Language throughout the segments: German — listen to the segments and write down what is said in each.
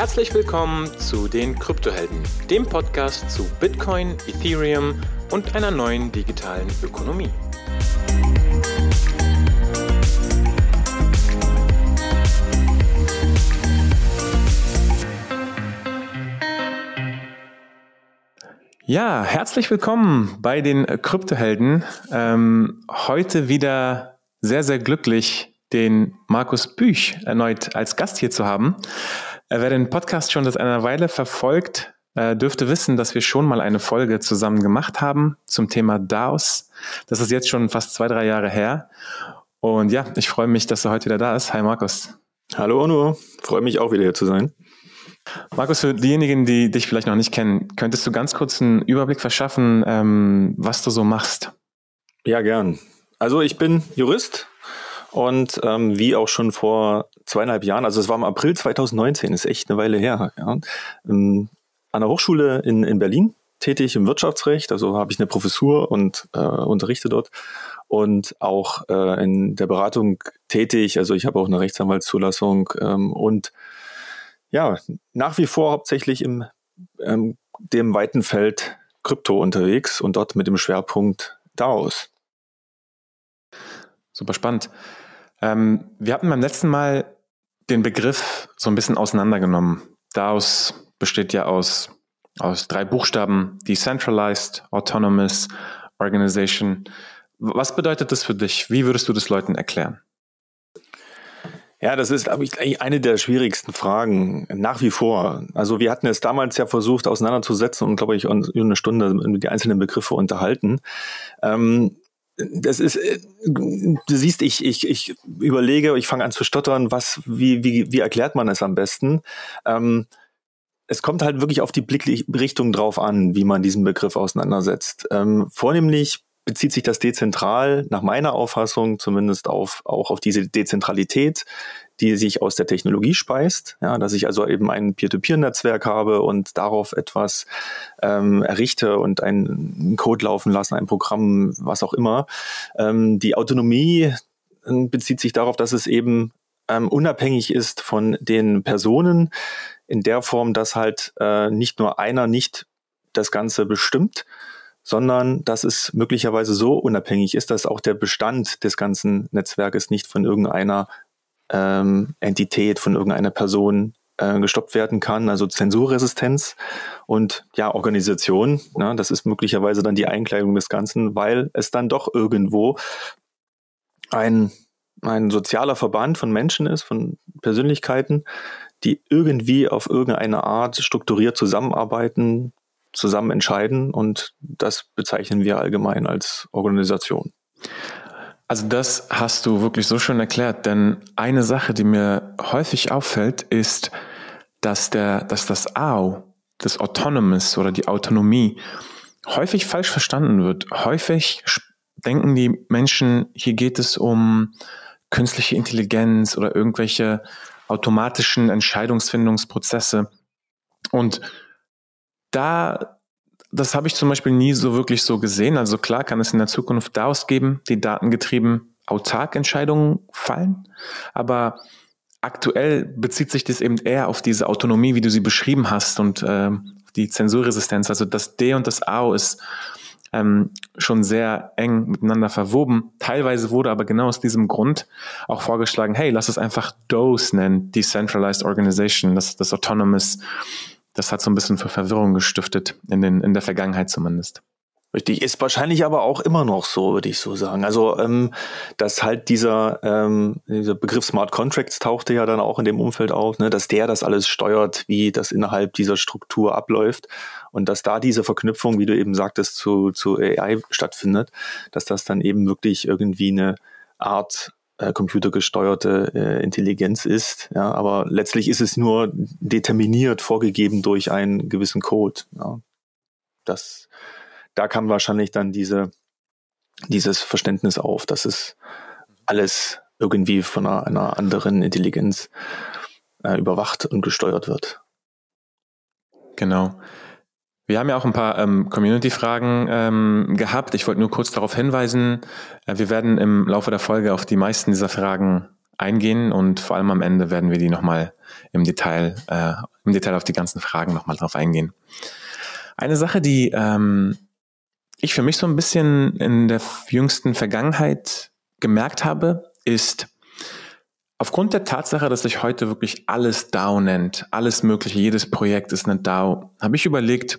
Herzlich willkommen zu den Kryptohelden, dem Podcast zu Bitcoin, Ethereum und einer neuen digitalen Ökonomie. Ja, herzlich willkommen bei den Kryptohelden. Ähm, heute wieder sehr, sehr glücklich, den Markus Büch erneut als Gast hier zu haben. Äh, wer den Podcast schon seit einer Weile verfolgt, äh, dürfte wissen, dass wir schon mal eine Folge zusammen gemacht haben zum Thema DAOs. Das ist jetzt schon fast zwei, drei Jahre her. Und ja, ich freue mich, dass er heute wieder da ist. Hi Markus. Hallo Onur, freue mich auch wieder hier zu sein. Markus, für diejenigen, die dich vielleicht noch nicht kennen, könntest du ganz kurz einen Überblick verschaffen, ähm, was du so machst? Ja, gern. Also ich bin Jurist und ähm, wie auch schon vor zweieinhalb Jahren, also es war im April 2019, ist echt eine Weile her, ja, ähm, an der Hochschule in, in Berlin tätig im Wirtschaftsrecht, also habe ich eine Professur und äh, unterrichte dort und auch äh, in der Beratung tätig, also ich habe auch eine Rechtsanwaltszulassung ähm, und ja, nach wie vor hauptsächlich im ähm, dem weiten Feld Krypto unterwegs und dort mit dem Schwerpunkt DAOs. Super spannend. Ähm, wir hatten beim letzten Mal den Begriff so ein bisschen auseinandergenommen. DAOs besteht ja aus, aus drei Buchstaben, Decentralized, Autonomous, Organization. Was bedeutet das für dich? Wie würdest du das Leuten erklären? Ja, das ist, glaube ich, eine der schwierigsten Fragen nach wie vor. Also wir hatten es damals ja versucht auseinanderzusetzen und, glaube ich, eine Stunde die einzelnen Begriffe unterhalten. Ähm, das ist, äh, du siehst, ich, ich, ich überlege, ich fange an zu stottern, was, wie, wie, wie erklärt man es am besten? Ähm, es kommt halt wirklich auf die Blickrichtung drauf an, wie man diesen Begriff auseinandersetzt. Ähm, vornehmlich bezieht sich das dezentral nach meiner Auffassung zumindest auf, auch auf diese Dezentralität, die sich aus der Technologie speist, ja, dass ich also eben ein Peer-to-Peer-Netzwerk habe und darauf etwas ähm, errichte und einen Code laufen lassen, ein Programm, was auch immer. Ähm, die Autonomie äh, bezieht sich darauf, dass es eben ähm, unabhängig ist von den Personen in der Form, dass halt äh, nicht nur einer nicht das Ganze bestimmt, sondern dass es möglicherweise so unabhängig ist, dass auch der Bestand des ganzen Netzwerkes nicht von irgendeiner ähm, Entität, von irgendeiner Person äh, gestoppt werden kann, also Zensurresistenz und ja, Organisation. Ne, das ist möglicherweise dann die Einkleidung des Ganzen, weil es dann doch irgendwo ein, ein sozialer Verband von Menschen ist, von Persönlichkeiten, die irgendwie auf irgendeine Art strukturiert zusammenarbeiten, zusammen entscheiden und das bezeichnen wir allgemein als Organisation. Also das hast du wirklich so schön erklärt, denn eine Sache, die mir häufig auffällt, ist, dass der, dass das AU, das Autonomous oder die Autonomie häufig falsch verstanden wird. Häufig denken die Menschen, hier geht es um künstliche Intelligenz oder irgendwelche automatischen Entscheidungsfindungsprozesse. Und da, das habe ich zum Beispiel nie so wirklich so gesehen. Also klar kann es in der Zukunft DAOs geben, die datengetrieben autark Entscheidungen fallen, aber aktuell bezieht sich das eben eher auf diese Autonomie, wie du sie beschrieben hast und äh, die Zensurresistenz. Also das D und das AO ist ähm, schon sehr eng miteinander verwoben. Teilweise wurde aber genau aus diesem Grund auch vorgeschlagen, hey, lass es einfach DOS nennen, Decentralized Organization, das, das Autonomous das hat so ein bisschen für Verwirrung gestiftet, in, den, in der Vergangenheit zumindest. Richtig, ist wahrscheinlich aber auch immer noch so, würde ich so sagen. Also, ähm, dass halt dieser, ähm, dieser Begriff Smart Contracts tauchte ja dann auch in dem Umfeld auf, ne, dass der das alles steuert, wie das innerhalb dieser Struktur abläuft und dass da diese Verknüpfung, wie du eben sagtest, zu, zu AI stattfindet, dass das dann eben wirklich irgendwie eine Art äh, computergesteuerte äh, Intelligenz ist. Ja, aber letztlich ist es nur determiniert, vorgegeben durch einen gewissen Code. Ja. Das, da kam wahrscheinlich dann diese, dieses Verständnis auf, dass es alles irgendwie von einer, einer anderen Intelligenz äh, überwacht und gesteuert wird. Genau. Wir haben ja auch ein paar ähm, Community-Fragen ähm, gehabt. Ich wollte nur kurz darauf hinweisen, äh, wir werden im Laufe der Folge auf die meisten dieser Fragen eingehen und vor allem am Ende werden wir die nochmal im Detail, äh, im Detail auf die ganzen Fragen nochmal drauf eingehen. Eine Sache, die ähm, ich für mich so ein bisschen in der jüngsten Vergangenheit gemerkt habe, ist, aufgrund der Tatsache, dass sich heute wirklich alles DAO nennt, alles Mögliche, jedes Projekt ist eine DAO, habe ich überlegt,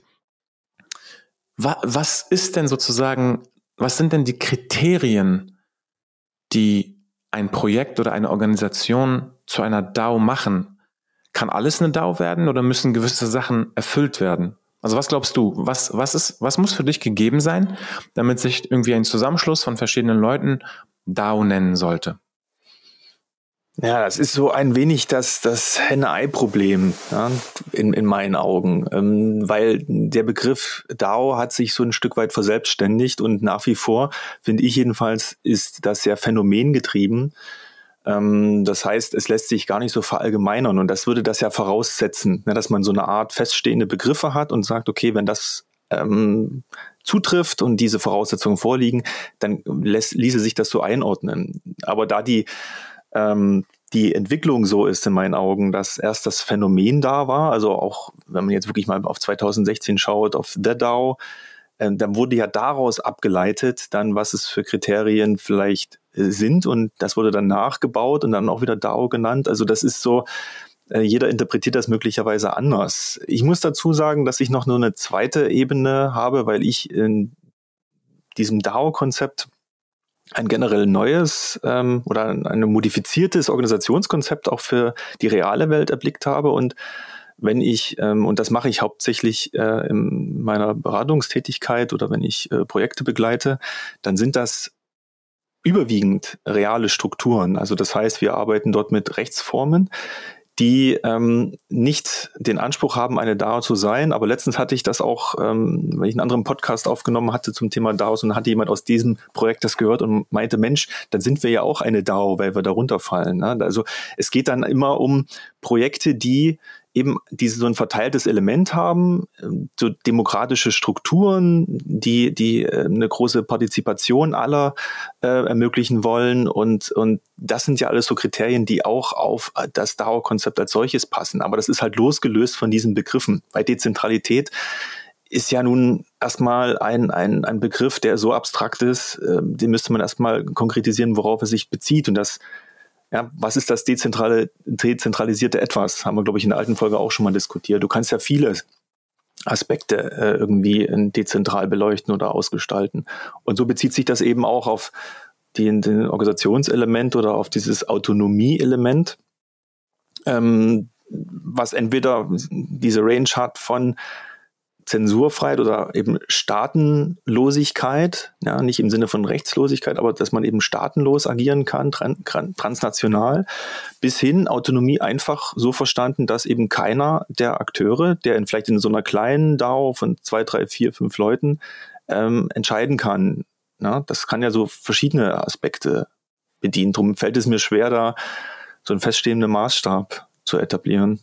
wa was ist denn sozusagen, was sind denn die Kriterien, die ein Projekt oder eine Organisation zu einer DAO machen? Kann alles eine DAO werden oder müssen gewisse Sachen erfüllt werden? Also was glaubst du, was, was, ist, was muss für dich gegeben sein, damit sich irgendwie ein Zusammenschluss von verschiedenen Leuten DAO nennen sollte? Ja, das ist so ein wenig das, das Henne-Ei-Problem ja, in, in meinen Augen, ähm, weil der Begriff DAO hat sich so ein Stück weit verselbstständigt und nach wie vor, finde ich jedenfalls, ist das sehr phänomengetrieben. Ähm, das heißt, es lässt sich gar nicht so verallgemeinern und das würde das ja voraussetzen, ne, dass man so eine Art feststehende Begriffe hat und sagt, okay, wenn das ähm, zutrifft und diese Voraussetzungen vorliegen, dann lässt, ließe sich das so einordnen. Aber da die ähm, die Entwicklung so ist in meinen Augen, dass erst das Phänomen da war, also auch wenn man jetzt wirklich mal auf 2016 schaut, auf The DAO, äh, dann wurde ja daraus abgeleitet, dann was es für Kriterien vielleicht äh, sind und das wurde dann nachgebaut und dann auch wieder DAO genannt. Also das ist so, äh, jeder interpretiert das möglicherweise anders. Ich muss dazu sagen, dass ich noch nur eine zweite Ebene habe, weil ich in diesem DAO-Konzept ein generell neues ähm, oder ein modifiziertes Organisationskonzept auch für die reale Welt erblickt habe. Und wenn ich, ähm, und das mache ich hauptsächlich äh, in meiner Beratungstätigkeit oder wenn ich äh, Projekte begleite, dann sind das überwiegend reale Strukturen. Also das heißt, wir arbeiten dort mit Rechtsformen, die ähm, nicht den Anspruch haben, eine DAO zu sein. Aber letztens hatte ich das auch, ähm, wenn ich einen anderen Podcast aufgenommen hatte zum Thema DAOs und hatte jemand aus diesem Projekt das gehört und meinte, Mensch, dann sind wir ja auch eine DAO, weil wir darunter fallen. Ne? Also es geht dann immer um Projekte, die eben diese so ein verteiltes Element haben, ähm, so demokratische Strukturen, die die äh, eine große Partizipation aller äh, ermöglichen wollen und und das sind ja alles so Kriterien, die auch auf das DAO-Konzept als solches passen. Aber das ist halt losgelöst von diesen Begriffen. Bei Dezentralität ist ja nun erstmal ein, ein, ein Begriff, der so abstrakt ist, äh, den müsste man erstmal konkretisieren, worauf er sich bezieht. Und das ja, was ist das dezentrale, dezentralisierte Etwas? Haben wir, glaube ich, in der alten Folge auch schon mal diskutiert. Du kannst ja viele Aspekte äh, irgendwie dezentral beleuchten oder ausgestalten. Und so bezieht sich das eben auch auf den, den Organisationselement oder auf dieses Autonomie-Element, ähm, was entweder diese Range hat von Zensurfreiheit oder eben Staatenlosigkeit, ja, nicht im Sinne von Rechtslosigkeit, aber dass man eben staatenlos agieren kann, transnational, bis hin Autonomie einfach so verstanden, dass eben keiner der Akteure, der in, vielleicht in so einer kleinen DAO von zwei, drei, vier, fünf Leuten ähm, entscheiden kann. Ja, das kann ja so verschiedene Aspekte bedienen. Darum fällt es mir schwer, da so einen feststehenden Maßstab zu etablieren.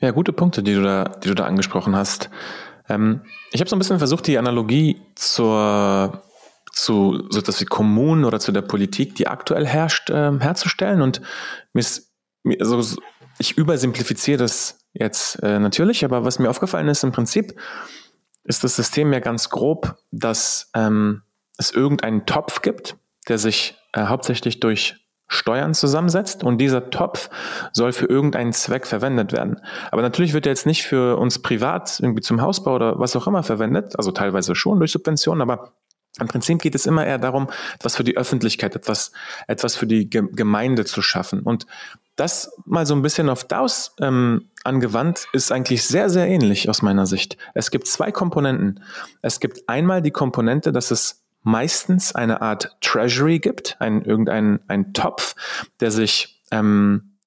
Ja, gute Punkte, die du da, die du da angesprochen hast. Ähm, ich habe so ein bisschen versucht, die Analogie zur zu so etwas wie Kommunen oder zu der Politik, die aktuell herrscht, äh, herzustellen. Und mir mir, also ich übersimplifiziere das jetzt äh, natürlich, aber was mir aufgefallen ist, im Prinzip ist das System ja ganz grob, dass ähm, es irgendeinen Topf gibt, der sich äh, hauptsächlich durch Steuern zusammensetzt und dieser Topf soll für irgendeinen Zweck verwendet werden. Aber natürlich wird er jetzt nicht für uns privat irgendwie zum Hausbau oder was auch immer verwendet, also teilweise schon durch Subventionen, aber im Prinzip geht es immer eher darum, etwas für die Öffentlichkeit, etwas, etwas für die Gemeinde zu schaffen. Und das mal so ein bisschen auf DAOs ähm, angewandt, ist eigentlich sehr, sehr ähnlich aus meiner Sicht. Es gibt zwei Komponenten. Es gibt einmal die Komponente, dass es meistens eine Art Treasury gibt, ein, irgendein ein Topf, der sich ähm,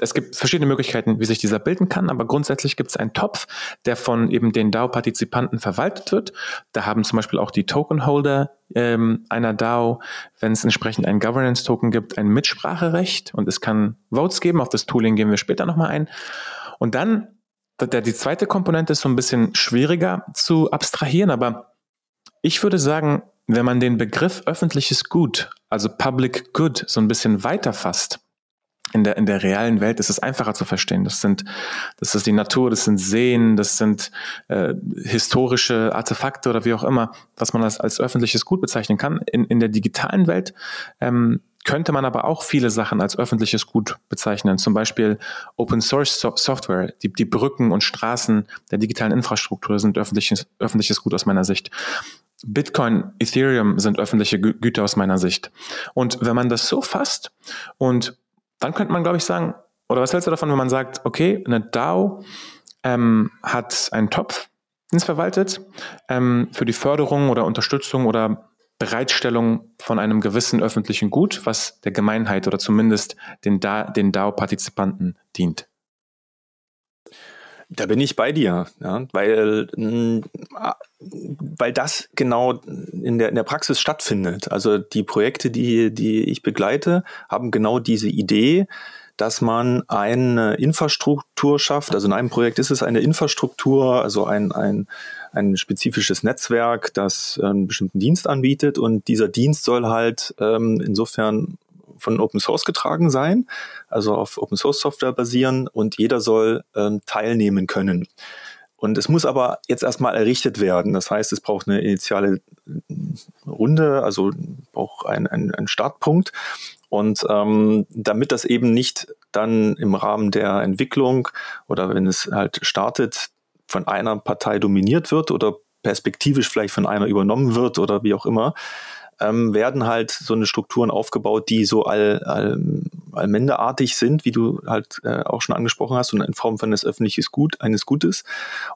es gibt verschiedene Möglichkeiten, wie sich dieser bilden kann, aber grundsätzlich gibt es einen Topf, der von eben den DAO-Partizipanten verwaltet wird. Da haben zum Beispiel auch die Tokenholder ähm, einer DAO, wenn es entsprechend einen Governance-Token gibt, ein Mitspracherecht und es kann Votes geben. Auf das Tooling gehen wir später nochmal ein. Und dann, der, die zweite Komponente ist so ein bisschen schwieriger zu abstrahieren, aber ich würde sagen, wenn man den Begriff öffentliches Gut, also Public Good, so ein bisschen weiter fasst, in der, in der realen Welt ist es einfacher zu verstehen. Das sind, das ist die Natur, das sind Seen, das sind äh, historische Artefakte oder wie auch immer, was man als, als öffentliches Gut bezeichnen kann. In, in der digitalen Welt ähm, könnte man aber auch viele Sachen als öffentliches Gut bezeichnen. Zum Beispiel Open Source Software, die, die Brücken und Straßen der digitalen Infrastruktur sind öffentliches, öffentliches Gut aus meiner Sicht. Bitcoin, Ethereum sind öffentliche Güter aus meiner Sicht. Und wenn man das so fasst und dann könnte man, glaube ich, sagen, oder was hältst du davon, wenn man sagt, okay, eine DAO ähm, hat einen Topf, den es verwaltet, ähm, für die Förderung oder Unterstützung oder Bereitstellung von einem gewissen öffentlichen Gut, was der Gemeinheit oder zumindest den, da, den DAO-Partizipanten dient. Da bin ich bei dir, ja, weil, mm, weil das genau in der, in der Praxis stattfindet. Also die Projekte, die, die ich begleite, haben genau diese Idee, dass man eine Infrastruktur schafft. Also in einem Projekt ist es eine Infrastruktur, also ein, ein, ein spezifisches Netzwerk, das einen bestimmten Dienst anbietet und dieser Dienst soll halt ähm, insofern von Open Source getragen sein, also auf Open Source Software basieren und jeder soll ähm, teilnehmen können. Und es muss aber jetzt erstmal errichtet werden. Das heißt, es braucht eine initiale äh, Runde, also braucht einen ein Startpunkt. Und ähm, damit das eben nicht dann im Rahmen der Entwicklung oder wenn es halt startet, von einer Partei dominiert wird oder perspektivisch vielleicht von einer übernommen wird oder wie auch immer, ähm, werden halt so eine Strukturen aufgebaut, die so all, all, allmendeartig sind, wie du halt äh, auch schon angesprochen hast, und in Form von eines öffentliches Gut, eines Gutes.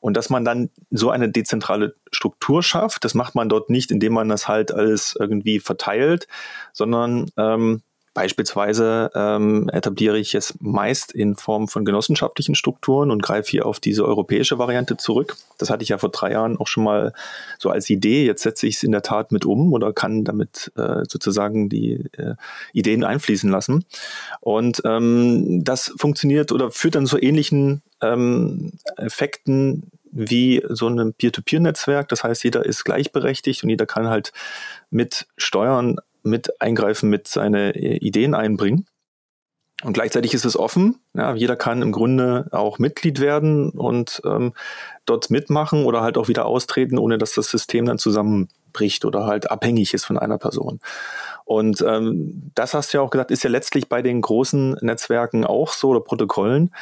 Und dass man dann so eine dezentrale Struktur schafft, das macht man dort nicht, indem man das halt alles irgendwie verteilt, sondern ähm, Beispielsweise ähm, etabliere ich es meist in Form von genossenschaftlichen Strukturen und greife hier auf diese europäische Variante zurück. Das hatte ich ja vor drei Jahren auch schon mal so als Idee. Jetzt setze ich es in der Tat mit um oder kann damit äh, sozusagen die äh, Ideen einfließen lassen. Und ähm, das funktioniert oder führt dann zu ähnlichen ähm, Effekten wie so ein Peer-to-Peer-Netzwerk. Das heißt, jeder ist gleichberechtigt und jeder kann halt mit Steuern mit eingreifen, mit seine äh, Ideen einbringen. Und gleichzeitig ist es offen. Ja, jeder kann im Grunde auch Mitglied werden und ähm, dort mitmachen oder halt auch wieder austreten, ohne dass das System dann zusammenbricht oder halt abhängig ist von einer Person. Und ähm, das hast du ja auch gesagt, ist ja letztlich bei den großen Netzwerken auch so oder Protokollen,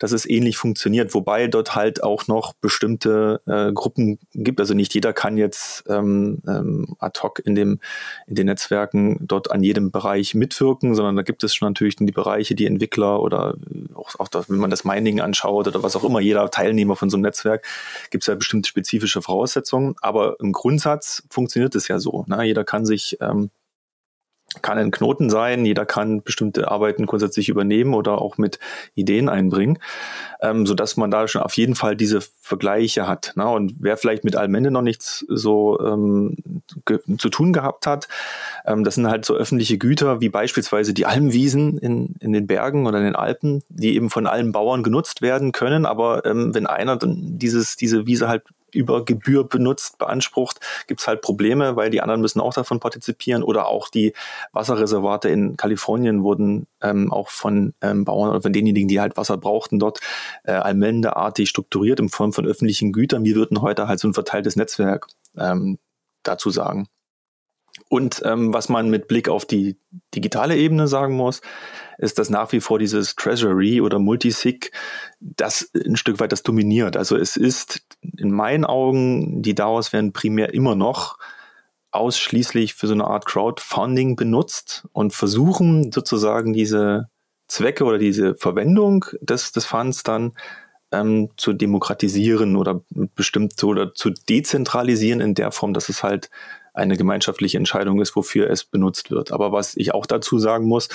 dass es ähnlich funktioniert, wobei dort halt auch noch bestimmte äh, Gruppen gibt. Also nicht jeder kann jetzt ähm, ähm, ad hoc in, dem, in den Netzwerken dort an jedem Bereich mitwirken, sondern da gibt es schon natürlich die Bereiche, die Entwickler oder auch, auch das, wenn man das Mining anschaut oder was auch immer, jeder Teilnehmer von so einem Netzwerk, gibt es ja bestimmte spezifische Voraussetzungen. Aber im Grundsatz funktioniert es ja so. Ne? Jeder kann sich ähm, kann ein Knoten sein, jeder kann bestimmte Arbeiten grundsätzlich übernehmen oder auch mit Ideen einbringen, ähm, so dass man da schon auf jeden Fall diese Vergleiche hat. Ne? Und wer vielleicht mit Allmende noch nichts so ähm, zu tun gehabt hat, ähm, das sind halt so öffentliche Güter wie beispielsweise die Almwiesen in, in den Bergen oder in den Alpen, die eben von allen Bauern genutzt werden können. Aber ähm, wenn einer dann dieses, diese Wiese halt über Gebühr benutzt, beansprucht, gibt es halt Probleme, weil die anderen müssen auch davon partizipieren oder auch die Wasserreservate in Kalifornien wurden ähm, auch von ähm, Bauern oder von denjenigen, die halt Wasser brauchten, dort äh, allmendeartig strukturiert in Form von öffentlichen Gütern. Wir würden heute halt so ein verteiltes Netzwerk ähm, dazu sagen. Und ähm, was man mit Blick auf die digitale Ebene sagen muss, ist, dass nach wie vor dieses Treasury oder Multisig das ein Stück weit das dominiert. Also es ist in meinen Augen, die DAOs werden primär immer noch ausschließlich für so eine Art Crowdfunding benutzt und versuchen sozusagen diese Zwecke oder diese Verwendung des, des Funds dann ähm, zu demokratisieren oder bestimmt oder zu dezentralisieren in der Form, dass es halt eine gemeinschaftliche Entscheidung ist, wofür es benutzt wird. Aber was ich auch dazu sagen muss,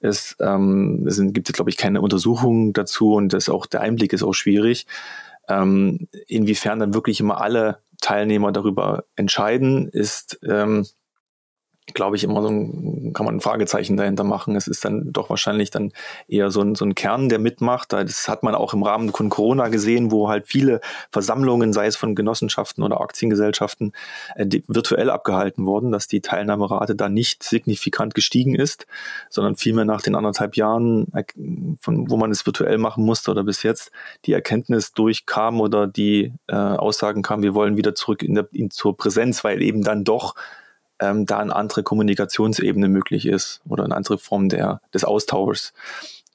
ist, ähm, es gibt glaube ich, keine Untersuchungen dazu und das auch der Einblick ist auch schwierig, ähm, inwiefern dann wirklich immer alle Teilnehmer darüber entscheiden, ist ähm, glaube ich, immer so ein, kann man ein Fragezeichen dahinter machen. Es ist dann doch wahrscheinlich dann eher so ein, so ein Kern, der mitmacht. Das hat man auch im Rahmen von Corona gesehen, wo halt viele Versammlungen, sei es von Genossenschaften oder Aktiengesellschaften, äh, virtuell abgehalten wurden, dass die Teilnahmerate da nicht signifikant gestiegen ist, sondern vielmehr nach den anderthalb Jahren, äh, von, wo man es virtuell machen musste oder bis jetzt, die Erkenntnis durchkam oder die äh, Aussagen kamen, wir wollen wieder zurück in der, in, zur Präsenz, weil eben dann doch ähm, da eine andere Kommunikationsebene möglich ist oder eine andere Form der, des Austauschs.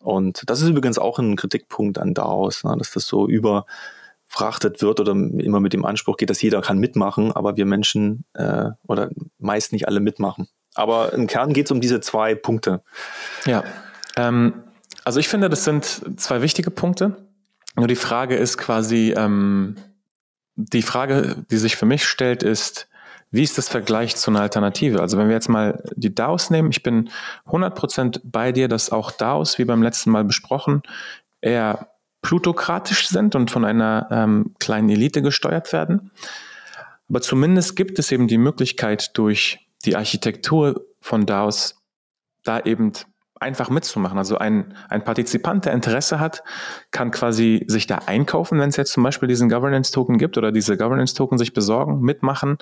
Und das ist übrigens auch ein Kritikpunkt an daraus, ne, dass das so überfrachtet wird oder immer mit dem Anspruch geht, dass jeder kann mitmachen, aber wir Menschen äh, oder meist nicht alle mitmachen. Aber im Kern geht es um diese zwei Punkte. Ja, ähm, also ich finde, das sind zwei wichtige Punkte. Nur die Frage ist quasi, ähm, die Frage, die sich für mich stellt, ist, wie ist das Vergleich zu einer Alternative? Also wenn wir jetzt mal die DAOs nehmen, ich bin 100% bei dir, dass auch DAOs, wie beim letzten Mal besprochen, eher plutokratisch sind und von einer ähm, kleinen Elite gesteuert werden. Aber zumindest gibt es eben die Möglichkeit, durch die Architektur von DAOs da eben einfach mitzumachen. Also ein, ein Partizipant, der Interesse hat, kann quasi sich da einkaufen, wenn es jetzt zum Beispiel diesen Governance-Token gibt oder diese Governance-Token sich besorgen, mitmachen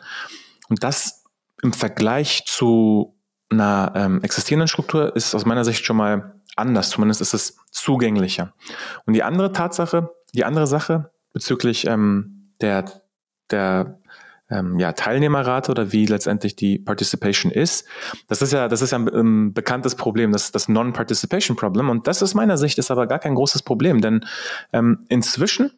und das im Vergleich zu einer ähm, existierenden Struktur ist aus meiner Sicht schon mal anders. Zumindest ist es zugänglicher. Und die andere Tatsache, die andere Sache bezüglich ähm, der, der ähm, ja, Teilnehmerrate oder wie letztendlich die Participation ist, das ist ja, das ist ja ein, ein bekanntes Problem, das das Non-Participation Problem. Und das aus meiner Sicht ist aber gar kein großes Problem, denn ähm, inzwischen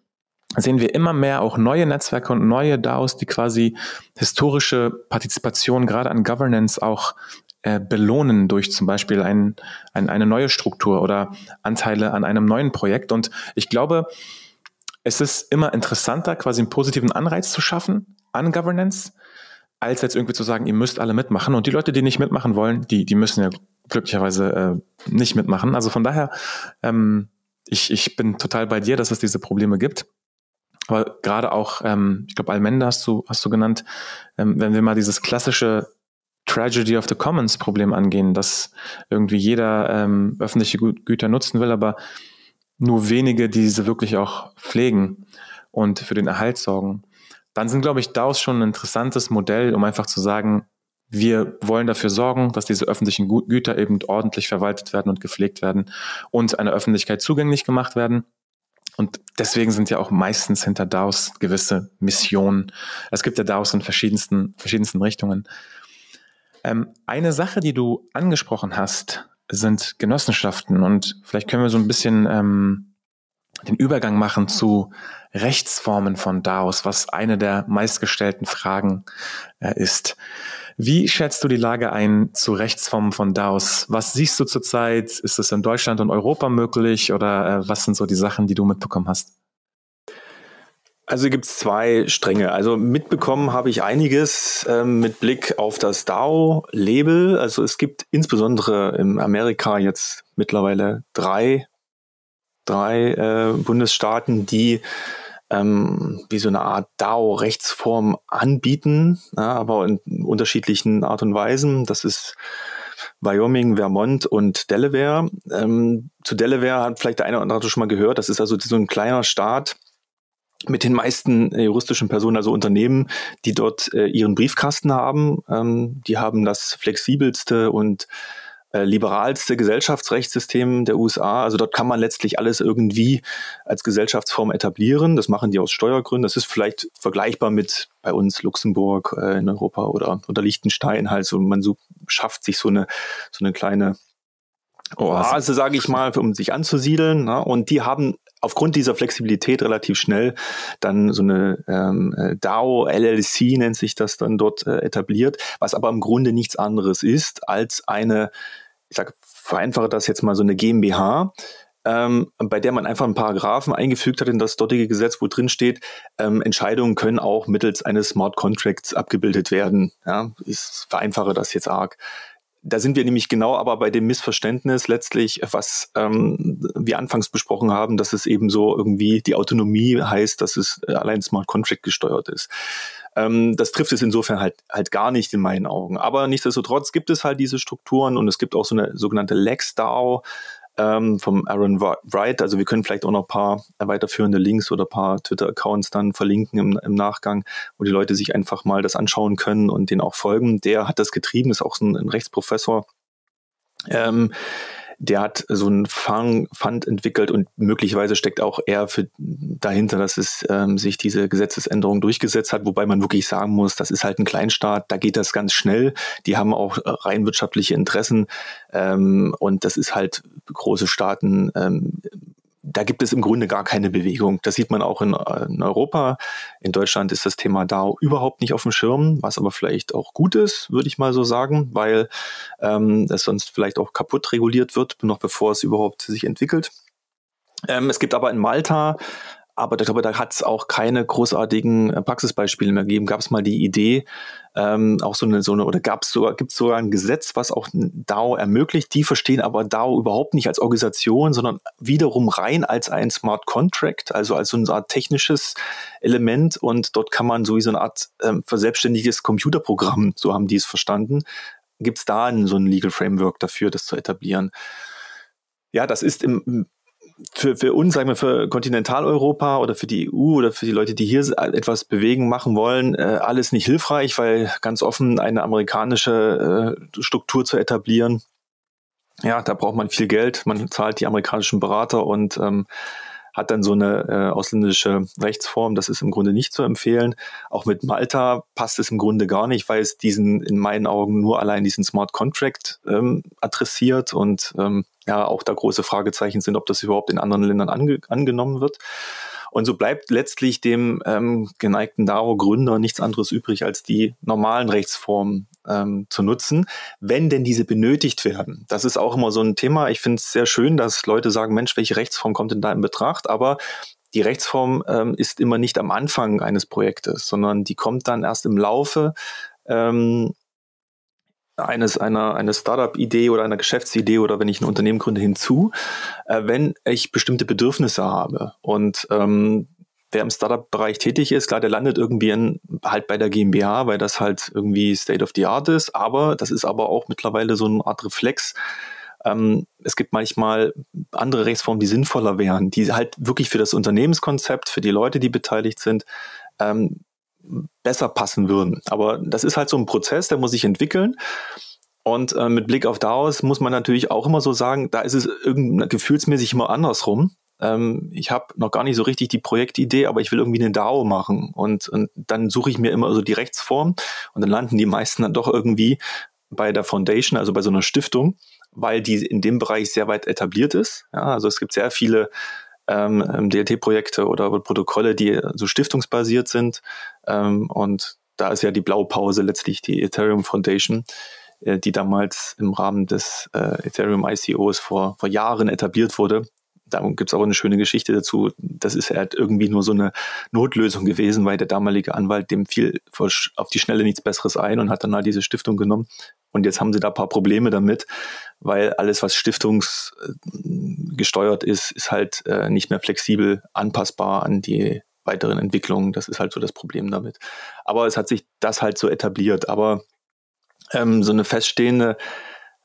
sehen wir immer mehr auch neue Netzwerke und neue DAOs, die quasi historische Partizipation gerade an Governance auch äh, belohnen durch zum Beispiel ein, ein, eine neue Struktur oder Anteile an einem neuen Projekt. Und ich glaube, es ist immer interessanter, quasi einen positiven Anreiz zu schaffen an Governance, als jetzt irgendwie zu sagen, ihr müsst alle mitmachen. Und die Leute, die nicht mitmachen wollen, die, die müssen ja glücklicherweise äh, nicht mitmachen. Also von daher, ähm, ich, ich bin total bei dir, dass es diese Probleme gibt. Aber gerade auch, ähm, ich glaube, Almenda hast du, hast du genannt, ähm, wenn wir mal dieses klassische Tragedy of the Commons Problem angehen, dass irgendwie jeder ähm, öffentliche Güter nutzen will, aber nur wenige diese wirklich auch pflegen und für den Erhalt sorgen, dann sind, glaube ich, DAOs schon ein interessantes Modell, um einfach zu sagen, wir wollen dafür sorgen, dass diese öffentlichen Güter eben ordentlich verwaltet werden und gepflegt werden und einer Öffentlichkeit zugänglich gemacht werden. Und deswegen sind ja auch meistens hinter DAOs gewisse Missionen. Es gibt ja DAOs in verschiedensten, verschiedensten Richtungen. Ähm, eine Sache, die du angesprochen hast, sind Genossenschaften. Und vielleicht können wir so ein bisschen ähm, den Übergang machen zu Rechtsformen von DAOs, was eine der meistgestellten Fragen äh, ist. Wie schätzt du die Lage ein zu Rechtsformen von DAOs? Was siehst du zurzeit? Ist es in Deutschland und Europa möglich oder äh, was sind so die Sachen, die du mitbekommen hast? Also gibt es zwei Stränge. Also mitbekommen habe ich einiges äh, mit Blick auf das DAO-Label. Also es gibt insbesondere in Amerika jetzt mittlerweile drei, drei äh, Bundesstaaten, die ähm, wie so eine Art DAO-Rechtsform anbieten, ja, aber in unterschiedlichen Art und Weisen. Das ist Wyoming, Vermont und Delaware. Ähm, zu Delaware hat vielleicht der eine oder andere schon mal gehört. Das ist also so ein kleiner Staat mit den meisten äh, juristischen Personen, also Unternehmen, die dort äh, ihren Briefkasten haben. Ähm, die haben das flexibelste und äh, liberalste Gesellschaftsrechtssystem der USA. Also dort kann man letztlich alles irgendwie als Gesellschaftsform etablieren. Das machen die aus Steuergründen. Das ist vielleicht vergleichbar mit bei uns Luxemburg äh, in Europa oder, oder Liechtenstein halt. So, man so schafft sich so eine, so eine kleine Oase, sage ich mal, um sich anzusiedeln. Ne? Und die haben aufgrund dieser Flexibilität relativ schnell dann so eine ähm, äh, DAO, LLC nennt sich das dann dort äh, etabliert, was aber im Grunde nichts anderes ist als eine, ich sage, vereinfache das jetzt mal so eine GmbH, ähm, bei der man einfach einen Paragraphen eingefügt hat in das dortige Gesetz, wo drin steht, ähm, Entscheidungen können auch mittels eines Smart Contracts abgebildet werden. Ja, ich vereinfache das jetzt arg. Da sind wir nämlich genau aber bei dem Missverständnis letztlich, was ähm, wir anfangs besprochen haben, dass es eben so irgendwie die Autonomie heißt, dass es allein Smart Contract gesteuert ist. Ähm, das trifft es insofern halt, halt gar nicht in meinen Augen. Aber nichtsdestotrotz gibt es halt diese Strukturen und es gibt auch so eine sogenannte Lex-DAO, ähm, vom Aaron Wright. Also wir können vielleicht auch noch ein paar weiterführende Links oder ein paar Twitter-Accounts dann verlinken im, im, Nachgang, wo die Leute sich einfach mal das anschauen können und den auch folgen. Der hat das getrieben, ist auch ein, ein Rechtsprofessor. Ähm, der hat so ein Fund entwickelt und möglicherweise steckt auch er für dahinter, dass es ähm, sich diese Gesetzesänderung durchgesetzt hat, wobei man wirklich sagen muss, das ist halt ein Kleinstaat, da geht das ganz schnell. Die haben auch rein wirtschaftliche Interessen ähm, und das ist halt große Staaten ähm, da gibt es im Grunde gar keine Bewegung. Das sieht man auch in, in, Europa. In Deutschland ist das Thema DAO überhaupt nicht auf dem Schirm, was aber vielleicht auch gut ist, würde ich mal so sagen, weil ähm, es sonst vielleicht auch kaputt reguliert wird, noch bevor es überhaupt sich entwickelt. Ähm, es gibt aber in Malta aber ich glaube, da hat es auch keine großartigen äh, Praxisbeispiele mehr gegeben. Gab es mal die Idee, ähm, auch so eine, so eine, oder gab es sogar, gibt es sogar ein Gesetz, was auch DAO ermöglicht. Die verstehen aber DAO überhaupt nicht als Organisation, sondern wiederum rein als ein Smart Contract, also als so eine Art technisches Element. Und dort kann man so wie so eine Art ähm, verselbstständiges Computerprogramm, so haben die es verstanden, gibt es da ein, so ein Legal Framework dafür, das zu etablieren. Ja, das ist im für, für uns, sagen wir, für Kontinentaleuropa oder für die EU oder für die Leute, die hier etwas bewegen, machen wollen, äh, alles nicht hilfreich, weil ganz offen eine amerikanische äh, Struktur zu etablieren, ja, da braucht man viel Geld, man zahlt die amerikanischen Berater und ähm, hat dann so eine äh, ausländische Rechtsform. Das ist im Grunde nicht zu empfehlen. Auch mit Malta passt es im Grunde gar nicht, weil es diesen in meinen Augen nur allein diesen Smart Contract ähm, adressiert und ähm, ja auch da große Fragezeichen sind, ob das überhaupt in anderen Ländern ange angenommen wird. Und so bleibt letztlich dem ähm, geneigten DAO-Gründer nichts anderes übrig, als die normalen Rechtsformen ähm, zu nutzen, wenn denn diese benötigt werden. Das ist auch immer so ein Thema. Ich finde es sehr schön, dass Leute sagen, Mensch, welche Rechtsform kommt denn da in Betracht? Aber die Rechtsform ähm, ist immer nicht am Anfang eines Projektes, sondern die kommt dann erst im Laufe ähm, eines einer eine Startup-Idee oder einer Geschäftsidee oder wenn ich ein Unternehmen gründe hinzu, äh, wenn ich bestimmte Bedürfnisse habe und ähm, wer im Startup-Bereich tätig ist, klar, der landet irgendwie in, halt bei der GmbH, weil das halt irgendwie State of the Art ist, aber das ist aber auch mittlerweile so eine Art Reflex. Ähm, es gibt manchmal andere Rechtsformen, die sinnvoller wären, die halt wirklich für das Unternehmenskonzept, für die Leute, die beteiligt sind, ähm, besser passen würden. Aber das ist halt so ein Prozess, der muss sich entwickeln. Und äh, mit Blick auf DAOs muss man natürlich auch immer so sagen, da ist es gefühlsmäßig immer andersrum ähm, ich habe noch gar nicht so richtig die Projektidee, aber ich will irgendwie eine DAO machen. Und, und dann suche ich mir immer so die Rechtsform und dann landen die meisten dann doch irgendwie bei der Foundation, also bei so einer Stiftung, weil die in dem Bereich sehr weit etabliert ist. Ja, also es gibt sehr viele ähm, ähm DLT-Projekte oder Protokolle, die so stiftungsbasiert sind. Ähm, und da ist ja die Blaupause letztlich die Ethereum Foundation, äh, die damals im Rahmen des äh, Ethereum ICOs vor, vor Jahren etabliert wurde da gibt es aber eine schöne Geschichte dazu. Das ist halt irgendwie nur so eine Notlösung gewesen, weil der damalige Anwalt dem fiel auf die Schnelle nichts Besseres ein und hat dann halt diese Stiftung genommen. Und jetzt haben sie da ein paar Probleme damit, weil alles, was stiftungsgesteuert ist, ist halt äh, nicht mehr flexibel anpassbar an die weiteren Entwicklungen. Das ist halt so das Problem damit. Aber es hat sich das halt so etabliert. Aber ähm, so eine feststehende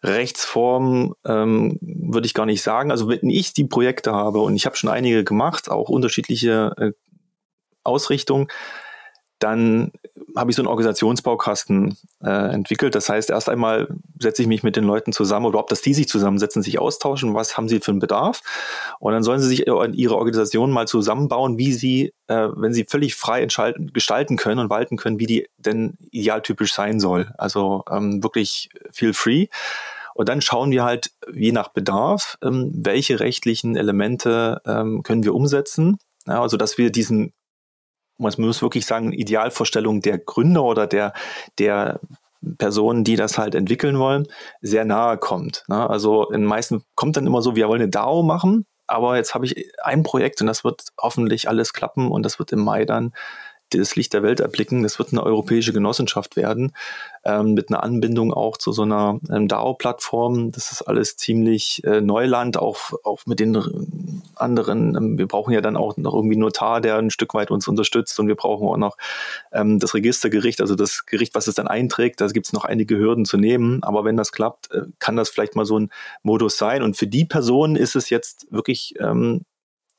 Rechtsform ähm, würde ich gar nicht sagen. Also wenn ich die Projekte habe und ich habe schon einige gemacht, auch unterschiedliche äh, Ausrichtungen, dann habe ich so einen Organisationsbaukasten äh, entwickelt. Das heißt, erst einmal setze ich mich mit den Leuten zusammen, oder überhaupt, dass die sich zusammensetzen, sich austauschen, was haben sie für einen Bedarf. Und dann sollen sie sich in ihre Organisation mal zusammenbauen, wie sie, äh, wenn sie völlig frei gestalten können und walten können, wie die denn idealtypisch sein soll. Also ähm, wirklich feel free. Und dann schauen wir halt je nach Bedarf, ähm, welche rechtlichen Elemente ähm, können wir umsetzen. Ja, also dass wir diesen, man muss wirklich sagen, Idealvorstellung der Gründer oder der, der Personen, die das halt entwickeln wollen, sehr nahe kommt. Ne? Also in den meisten kommt dann immer so, wir wollen eine DAO machen, aber jetzt habe ich ein Projekt und das wird hoffentlich alles klappen und das wird im Mai dann das Licht der Welt erblicken. Das wird eine europäische Genossenschaft werden, ähm, mit einer Anbindung auch zu so einer ähm, DAO-Plattform. Das ist alles ziemlich äh, Neuland, auch, auch mit den anderen. Ähm, wir brauchen ja dann auch noch irgendwie Notar, der ein Stück weit uns unterstützt und wir brauchen auch noch ähm, das Registergericht, also das Gericht, was es dann einträgt. Da gibt es noch einige Hürden zu nehmen. Aber wenn das klappt, äh, kann das vielleicht mal so ein Modus sein. Und für die Person ist es jetzt wirklich ähm,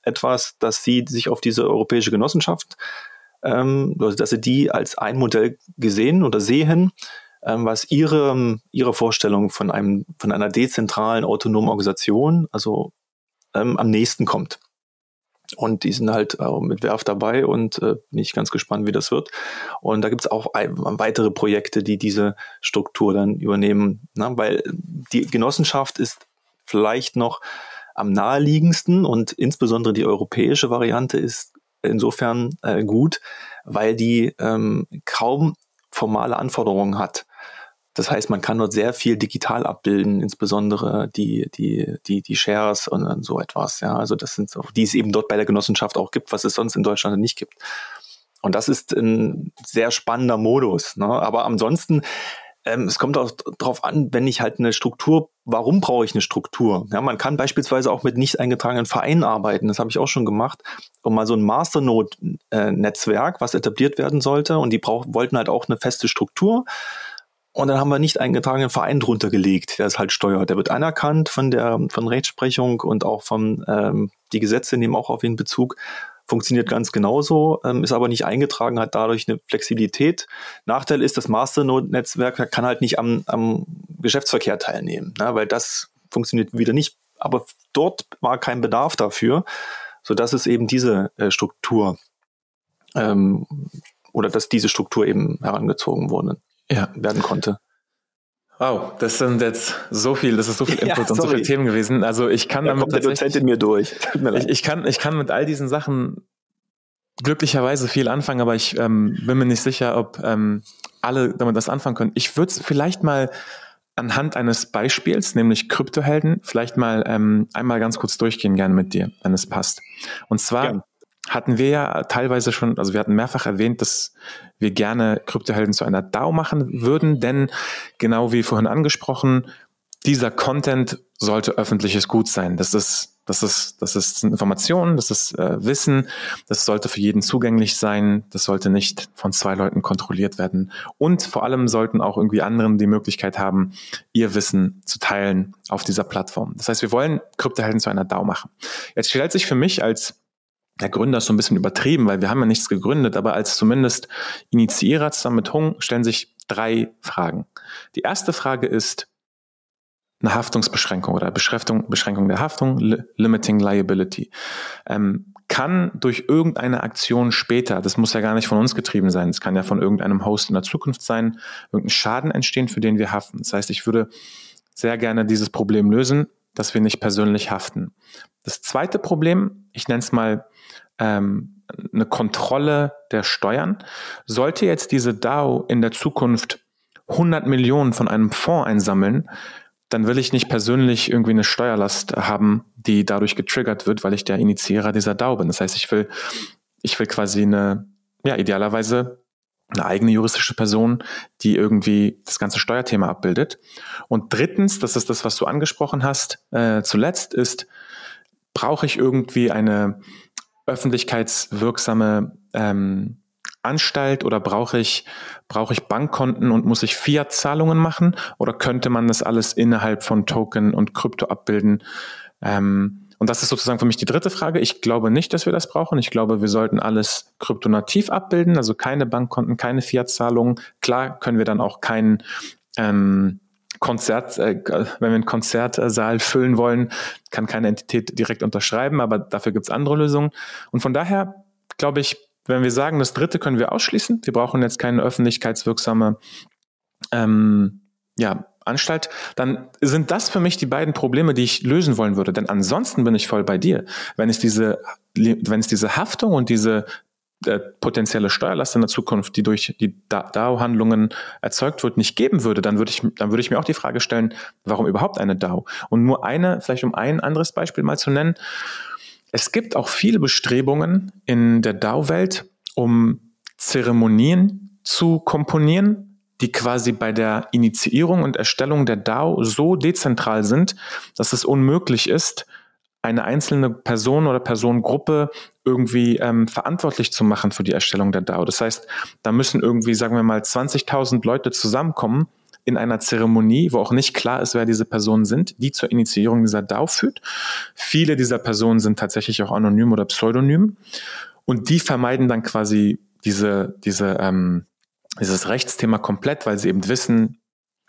etwas, dass sie sich auf diese europäische Genossenschaft, ähm, also dass sie die als ein Modell gesehen oder sehen ähm, was ihre, ihre Vorstellung von einem, von einer dezentralen autonomen Organisation, also ähm, am nächsten kommt. Und die sind halt äh, mit Werf dabei und äh, bin ich ganz gespannt, wie das wird. Und da gibt es auch ein, weitere Projekte, die diese Struktur dann übernehmen, ne? weil die Genossenschaft ist vielleicht noch am naheliegendsten und insbesondere die europäische Variante ist insofern äh, gut, weil die ähm, kaum formale Anforderungen hat. Das heißt, man kann dort sehr viel digital abbilden, insbesondere die, die, die, die Shares und, so etwas. Ja, also das sind so, die es eben dort bei der Genossenschaft auch gibt, was es sonst in Deutschland nicht gibt. Und das ist ein sehr spannender Modus. Ne? Aber ansonsten, ähm, es kommt auch darauf an, wenn ich halt eine Struktur, warum brauche ich eine Struktur? Ja, man kann beispielsweise auch mit nicht eingetragenen Vereinen arbeiten. Das habe ich auch schon gemacht, um mal so ein Masternode-Netzwerk, was etabliert werden sollte. Und die brauch, wollten halt auch eine feste Struktur. Und dann haben wir nicht eingetragenen Verein drunter gelegt, der es halt steuert. Der wird anerkannt von der von Rechtsprechung und auch von ähm, die Gesetze nehmen auch auf ihn Bezug. Funktioniert ganz genauso, ähm, ist aber nicht eingetragen, hat dadurch eine Flexibilität. Nachteil ist, das Masternode-Netzwerk kann halt nicht am, am Geschäftsverkehr teilnehmen, ne, weil das funktioniert wieder nicht. Aber dort war kein Bedarf dafür, so dass es eben diese äh, Struktur ähm, oder dass diese Struktur eben herangezogen wurde ja. werden konnte. Wow, das sind jetzt so viel, das ist so viel Input ja, und so viele Themen gewesen. Also ich kann da damit kommt der Dozent in mir durch. Ich, ich, kann, ich kann mit all diesen Sachen glücklicherweise viel anfangen, aber ich ähm, bin mir nicht sicher, ob ähm, alle damit das anfangen können. Ich würde es vielleicht mal anhand eines Beispiels, nämlich Kryptohelden, vielleicht mal ähm, einmal ganz kurz durchgehen gerne mit dir, wenn es passt. Und zwar Gern hatten wir ja teilweise schon, also wir hatten mehrfach erwähnt, dass wir gerne Kryptohelden zu einer DAO machen würden, denn genau wie vorhin angesprochen, dieser Content sollte öffentliches Gut sein. Das ist, das ist, das ist Information, das ist äh, Wissen, das sollte für jeden zugänglich sein, das sollte nicht von zwei Leuten kontrolliert werden. Und vor allem sollten auch irgendwie anderen die Möglichkeit haben, ihr Wissen zu teilen auf dieser Plattform. Das heißt, wir wollen Kryptohelden zu einer DAO machen. Jetzt stellt sich für mich als der Gründer ist so ein bisschen übertrieben, weil wir haben ja nichts gegründet, aber als zumindest Initiierer zusammen mit Hung stellen sich drei Fragen. Die erste Frage ist eine Haftungsbeschränkung oder Beschränkung, Beschränkung der Haftung, Limiting Liability. Ähm, kann durch irgendeine Aktion später, das muss ja gar nicht von uns getrieben sein, es kann ja von irgendeinem Host in der Zukunft sein, irgendein Schaden entstehen, für den wir haften. Das heißt, ich würde sehr gerne dieses Problem lösen, dass wir nicht persönlich haften. Das zweite Problem, ich nenne es mal ähm, eine Kontrolle der Steuern. Sollte jetzt diese DAO in der Zukunft 100 Millionen von einem Fonds einsammeln, dann will ich nicht persönlich irgendwie eine Steuerlast haben, die dadurch getriggert wird, weil ich der Initiierer dieser DAO bin. Das heißt, ich will, ich will quasi eine, ja, idealerweise eine eigene juristische Person, die irgendwie das ganze Steuerthema abbildet. Und drittens, das ist das, was du angesprochen hast, äh, zuletzt ist, brauche ich irgendwie eine öffentlichkeitswirksame ähm, Anstalt oder brauche ich, brauche ich Bankkonten und muss ich Fiat-Zahlungen machen oder könnte man das alles innerhalb von Token und Krypto abbilden? Ähm, und das ist sozusagen für mich die dritte Frage. Ich glaube nicht, dass wir das brauchen. Ich glaube, wir sollten alles kryptonativ abbilden, also keine Bankkonten, keine Fiat-Zahlungen. Klar können wir dann auch keinen ähm, Konzert, äh, wenn wir einen Konzertsaal füllen wollen, kann keine Entität direkt unterschreiben, aber dafür gibt es andere Lösungen. Und von daher glaube ich, wenn wir sagen, das dritte können wir ausschließen, wir brauchen jetzt keine öffentlichkeitswirksame ähm, ja, Anstalt, dann sind das für mich die beiden Probleme, die ich lösen wollen würde. Denn ansonsten bin ich voll bei dir. Wenn es diese, wenn es diese Haftung und diese äh, potenzielle Steuerlast in der Zukunft, die durch die DAO-Handlungen erzeugt wird, nicht geben würde, dann würde ich, dann würde ich mir auch die Frage stellen, warum überhaupt eine DAO? Und nur eine, vielleicht um ein anderes Beispiel mal zu nennen. Es gibt auch viele Bestrebungen in der DAO-Welt, um Zeremonien zu komponieren, die quasi bei der Initiierung und Erstellung der DAO so dezentral sind, dass es unmöglich ist, eine einzelne Person oder Personengruppe irgendwie ähm, verantwortlich zu machen für die Erstellung der DAO. Das heißt, da müssen irgendwie, sagen wir mal, 20.000 Leute zusammenkommen in einer Zeremonie, wo auch nicht klar ist, wer diese Personen sind, die zur Initiierung dieser DAO führt. Viele dieser Personen sind tatsächlich auch anonym oder pseudonym und die vermeiden dann quasi diese, diese, ähm, dieses Rechtsthema komplett, weil sie eben wissen,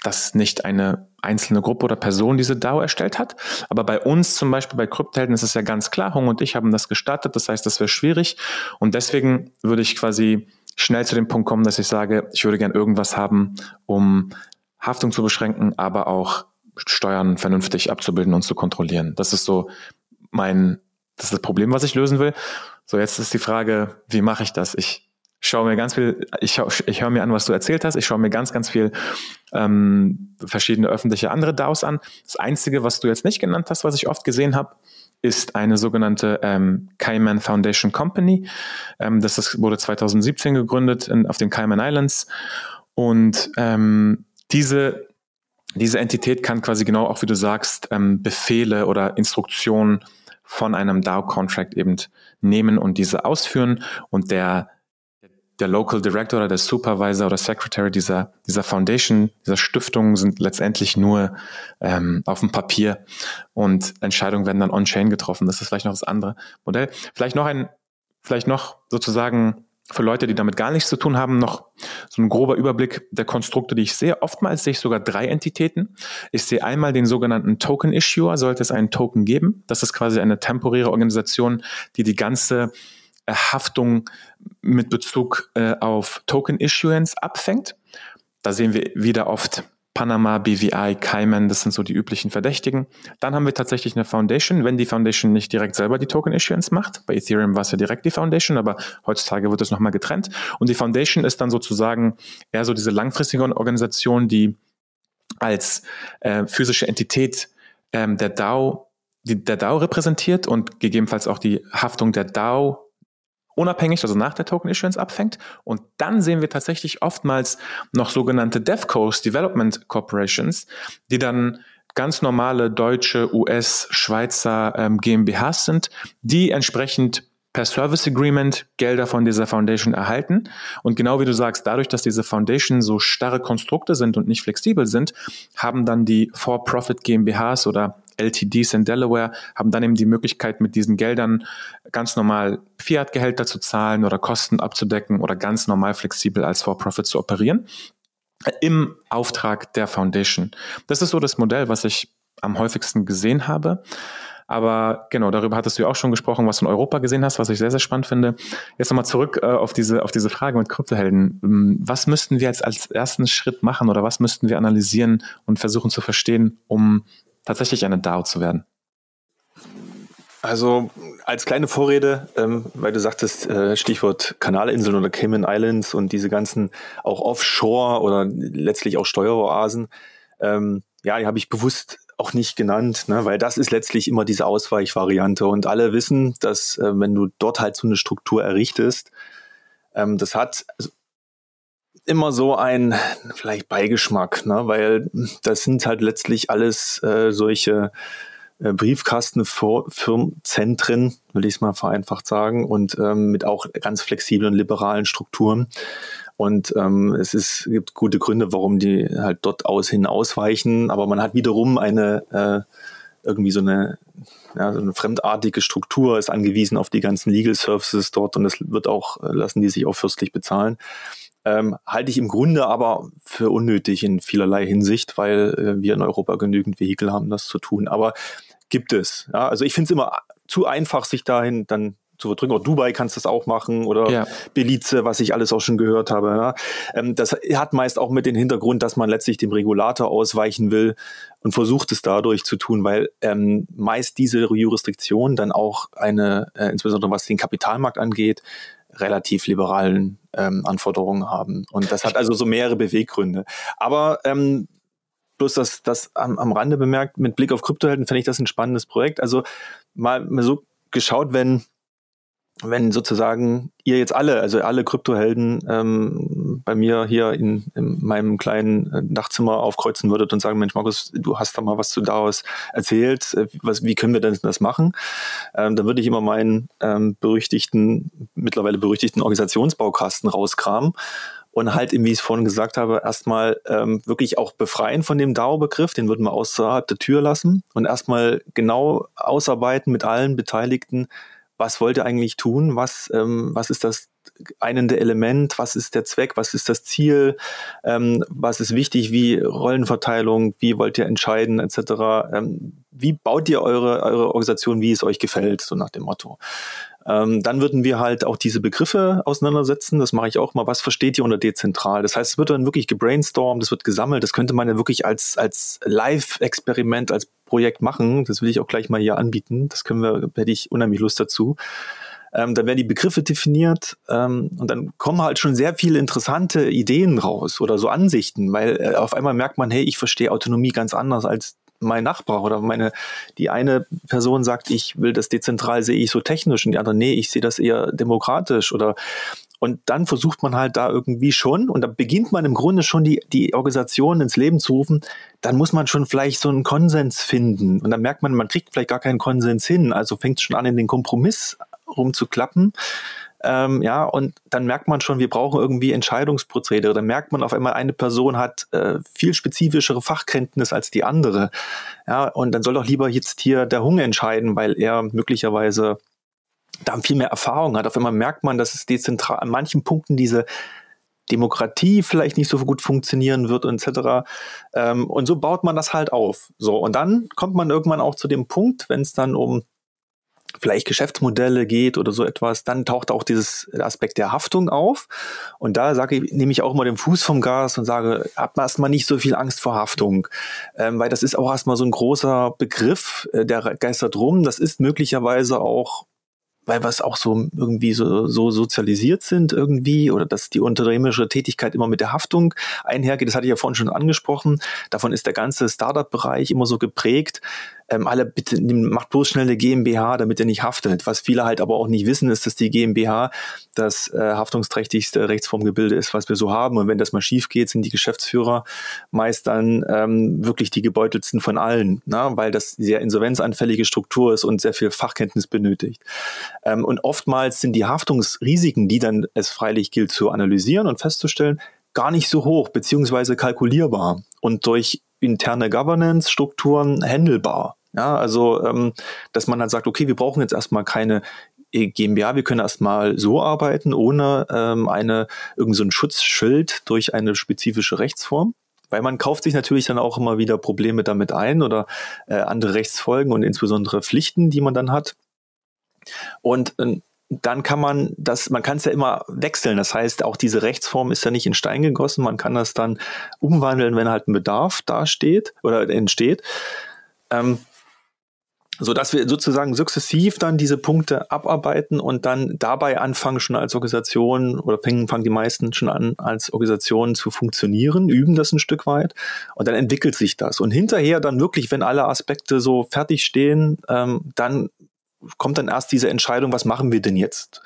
dass nicht eine einzelne Gruppe oder Person diese DAO erstellt hat. Aber bei uns zum Beispiel bei Kryptohelden ist es ja ganz klar, Hong und ich haben das gestartet. Das heißt, das wäre schwierig. Und deswegen würde ich quasi schnell zu dem Punkt kommen, dass ich sage, ich würde gern irgendwas haben, um Haftung zu beschränken, aber auch Steuern vernünftig abzubilden und zu kontrollieren. Das ist so mein, das ist das Problem, was ich lösen will. So, jetzt ist die Frage, wie mache ich das? Ich schaue mir ganz viel, ich, ich höre mir an, was du erzählt hast, ich schaue mir ganz, ganz viel ähm, verschiedene öffentliche andere DAOs an. Das Einzige, was du jetzt nicht genannt hast, was ich oft gesehen habe, ist eine sogenannte ähm, Cayman Foundation Company. Ähm, das ist, wurde 2017 gegründet in, auf den Cayman Islands. Und ähm, diese, diese Entität kann quasi genau auch, wie du sagst, ähm, Befehle oder Instruktionen von einem DAO-Contract eben nehmen und diese ausführen. Und der der Local Director oder der Supervisor oder Secretary dieser, dieser Foundation, dieser Stiftung sind letztendlich nur ähm, auf dem Papier und Entscheidungen werden dann on-chain getroffen. Das ist vielleicht noch das andere Modell. Vielleicht noch ein, vielleicht noch sozusagen für Leute, die damit gar nichts zu tun haben, noch so ein grober Überblick der Konstrukte, die ich sehe. Oftmals sehe ich sogar drei Entitäten. Ich sehe einmal den sogenannten Token Issuer, sollte es einen Token geben. Das ist quasi eine temporäre Organisation, die die ganze Haftung mit Bezug äh, auf Token Issuance abfängt. Da sehen wir wieder oft Panama, BVI, Cayman, das sind so die üblichen Verdächtigen. Dann haben wir tatsächlich eine Foundation, wenn die Foundation nicht direkt selber die Token Issuance macht. Bei Ethereum war es ja direkt die Foundation, aber heutzutage wird es nochmal getrennt. Und die Foundation ist dann sozusagen eher so diese langfristige Organisation, die als äh, physische Entität ähm, der DAO, die, der DAO repräsentiert und gegebenenfalls auch die Haftung der DAO unabhängig, also nach der Token Issuance abfängt. Und dann sehen wir tatsächlich oftmals noch sogenannte DevCos, Development Corporations, die dann ganz normale deutsche, US, Schweizer ähm, GmbHs sind, die entsprechend per Service Agreement Gelder von dieser Foundation erhalten. Und genau wie du sagst, dadurch, dass diese Foundation so starre Konstrukte sind und nicht flexibel sind, haben dann die For-Profit GmbHs oder LTDs in Delaware haben dann eben die Möglichkeit, mit diesen Geldern ganz normal Fiat-Gehälter zu zahlen oder Kosten abzudecken oder ganz normal flexibel als For-Profit zu operieren im Auftrag der Foundation. Das ist so das Modell, was ich am häufigsten gesehen habe. Aber genau, darüber hattest du ja auch schon gesprochen, was du in Europa gesehen hast, was ich sehr, sehr spannend finde. Jetzt nochmal zurück äh, auf, diese, auf diese Frage mit Kryptohelden. Ähm, was müssten wir jetzt als ersten Schritt machen oder was müssten wir analysieren und versuchen zu verstehen, um tatsächlich eine DAO zu werden? Also als kleine Vorrede, ähm, weil du sagtest, äh, Stichwort Kanalinseln oder Cayman Islands und diese ganzen auch Offshore oder letztlich auch Steueroasen, ähm, ja, die habe ich bewusst auch nicht genannt, ne, weil das ist letztlich immer diese Ausweichvariante und alle wissen, dass äh, wenn du dort halt so eine Struktur errichtest, ähm, das hat also immer so ein vielleicht Beigeschmack, ne? weil das sind halt letztlich alles äh, solche äh, Briefkastenfirmenzentren, will ich es mal vereinfacht sagen, und ähm, mit auch ganz flexiblen liberalen Strukturen. Und ähm, es ist, gibt gute Gründe, warum die halt dort aus hin ausweichen, aber man hat wiederum eine äh, irgendwie so eine, ja, so eine fremdartige Struktur, ist angewiesen auf die ganzen Legal Services dort und das wird auch, äh, lassen die sich auch fürstlich bezahlen ähm, halte ich im Grunde aber für unnötig in vielerlei Hinsicht, weil äh, wir in Europa genügend Vehikel haben, das zu tun. Aber gibt es. Ja? Also ich finde es immer zu einfach, sich dahin dann zu verdrücken. Oder Dubai kannst du das auch machen oder ja. Belize, was ich alles auch schon gehört habe. Ja? Ähm, das hat meist auch mit dem Hintergrund, dass man letztlich dem Regulator ausweichen will und versucht es dadurch zu tun, weil ähm, meist diese Jurisdiktion dann auch eine, äh, insbesondere was den Kapitalmarkt angeht, relativ liberalen ähm, Anforderungen haben. Und das hat also so mehrere Beweggründe. Aber ähm, bloß das, das am, am Rande bemerkt, mit Blick auf Kryptohelden finde ich das ein spannendes Projekt. Also mal, mal so geschaut, wenn wenn sozusagen ihr jetzt alle, also alle Kryptohelden ähm, bei mir hier in, in meinem kleinen äh, Nachtzimmer aufkreuzen würdet und sagen, Mensch, Markus, du hast da mal was zu daraus erzählt, äh, was, wie können wir denn das machen? Ähm, dann würde ich immer meinen ähm, berüchtigten, mittlerweile berüchtigten Organisationsbaukasten rauskramen und halt, wie ich es vorhin gesagt habe, erstmal ähm, wirklich auch befreien von dem DAO-Begriff, den würden wir außerhalb der Tür lassen und erstmal genau ausarbeiten mit allen Beteiligten, was wollt ihr eigentlich tun, was, ähm, was ist das einende Element, was ist der Zweck, was ist das Ziel, ähm, was ist wichtig, wie Rollenverteilung, wie wollt ihr entscheiden, etc. Ähm, wie baut ihr eure, eure Organisation, wie es euch gefällt, so nach dem Motto. Ähm, dann würden wir halt auch diese Begriffe auseinandersetzen. Das mache ich auch mal. Was versteht ihr unter dezentral? Das heißt, es wird dann wirklich gebrainstormt, es wird gesammelt. Das könnte man ja wirklich als, als Live-Experiment, als Projekt machen. Das will ich auch gleich mal hier anbieten. Das können wir, hätte ich unheimlich Lust dazu. Ähm, dann werden die Begriffe definiert ähm, und dann kommen halt schon sehr viele interessante Ideen raus oder so Ansichten, weil äh, auf einmal merkt man, hey, ich verstehe Autonomie ganz anders als mein Nachbar oder meine, die eine Person sagt, ich will das dezentral, sehe ich so technisch und die andere, nee, ich sehe das eher demokratisch oder und dann versucht man halt da irgendwie schon, und da beginnt man im Grunde schon die, die Organisation ins Leben zu rufen, dann muss man schon vielleicht so einen Konsens finden. Und dann merkt man, man kriegt vielleicht gar keinen Konsens hin. Also fängt es schon an, in den Kompromiss rumzuklappen. Ähm, ja, und dann merkt man schon, wir brauchen irgendwie Entscheidungsprozedere. Dann merkt man auf einmal, eine Person hat äh, viel spezifischere Fachkenntnis als die andere. Ja, und dann soll doch lieber jetzt hier der Hunger entscheiden, weil er möglicherweise da viel mehr Erfahrung hat. Auf einmal merkt man, dass es dezentral an manchen Punkten diese Demokratie vielleicht nicht so gut funktionieren wird etc. Ähm, und so baut man das halt auf. So, und dann kommt man irgendwann auch zu dem Punkt, wenn es dann um vielleicht Geschäftsmodelle geht oder so etwas, dann taucht auch dieses Aspekt der Haftung auf. Und da sage ich, nehme ich auch mal den Fuß vom Gas und sage, habt erstmal nicht so viel Angst vor Haftung, ähm, weil das ist auch erstmal so ein großer Begriff, äh, der geistert rum. Das ist möglicherweise auch weil wir es auch so irgendwie so, so sozialisiert sind irgendwie oder dass die unternehmerische Tätigkeit immer mit der Haftung einhergeht. Das hatte ich ja vorhin schon angesprochen. Davon ist der ganze Startup-Bereich immer so geprägt ähm, alle bitte macht bloß schnell eine GmbH, damit er nicht haftet. Was viele halt aber auch nicht wissen, ist, dass die GmbH das äh, haftungsträchtigste Rechtsformgebilde ist, was wir so haben. Und wenn das mal schief geht, sind die Geschäftsführer meist dann ähm, wirklich die gebeutelsten von allen, na? weil das sehr insolvenzanfällige Struktur ist und sehr viel Fachkenntnis benötigt. Ähm, und oftmals sind die Haftungsrisiken, die dann es freilich gilt zu analysieren und festzustellen, gar nicht so hoch beziehungsweise kalkulierbar und durch interne Governance-Strukturen handelbar. Ja, also, ähm, dass man dann sagt, okay, wir brauchen jetzt erstmal keine GmbH, wir können erstmal so arbeiten, ohne ähm, eine, irgend so ein Schutzschild durch eine spezifische Rechtsform. Weil man kauft sich natürlich dann auch immer wieder Probleme damit ein oder äh, andere Rechtsfolgen und insbesondere Pflichten, die man dann hat. Und äh, dann kann man das, man kann es ja immer wechseln. Das heißt, auch diese Rechtsform ist ja nicht in Stein gegossen. Man kann das dann umwandeln, wenn halt ein Bedarf dasteht oder entsteht. Ähm, so dass wir sozusagen sukzessiv dann diese Punkte abarbeiten und dann dabei anfangen schon als Organisation oder fangen, die meisten schon an als Organisation zu funktionieren, üben das ein Stück weit und dann entwickelt sich das und hinterher dann wirklich, wenn alle Aspekte so fertig stehen, ähm, dann kommt dann erst diese Entscheidung, was machen wir denn jetzt?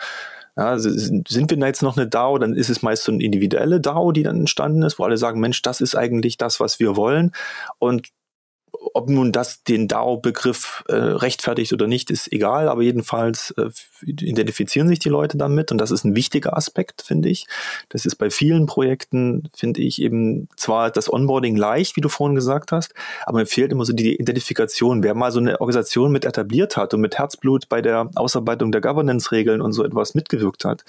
Ja, sind wir da jetzt noch eine DAO, dann ist es meist so eine individuelle DAO, die dann entstanden ist, wo alle sagen, Mensch, das ist eigentlich das, was wir wollen. Und ob nun das den DAO-Begriff äh, rechtfertigt oder nicht, ist egal, aber jedenfalls äh, identifizieren sich die Leute damit und das ist ein wichtiger Aspekt, finde ich. Das ist bei vielen Projekten, finde ich, eben zwar das Onboarding leicht, wie du vorhin gesagt hast, aber mir fehlt immer so die Identifikation. Wer mal so eine Organisation mit etabliert hat und mit Herzblut bei der Ausarbeitung der Governance-Regeln und so etwas mitgewirkt hat,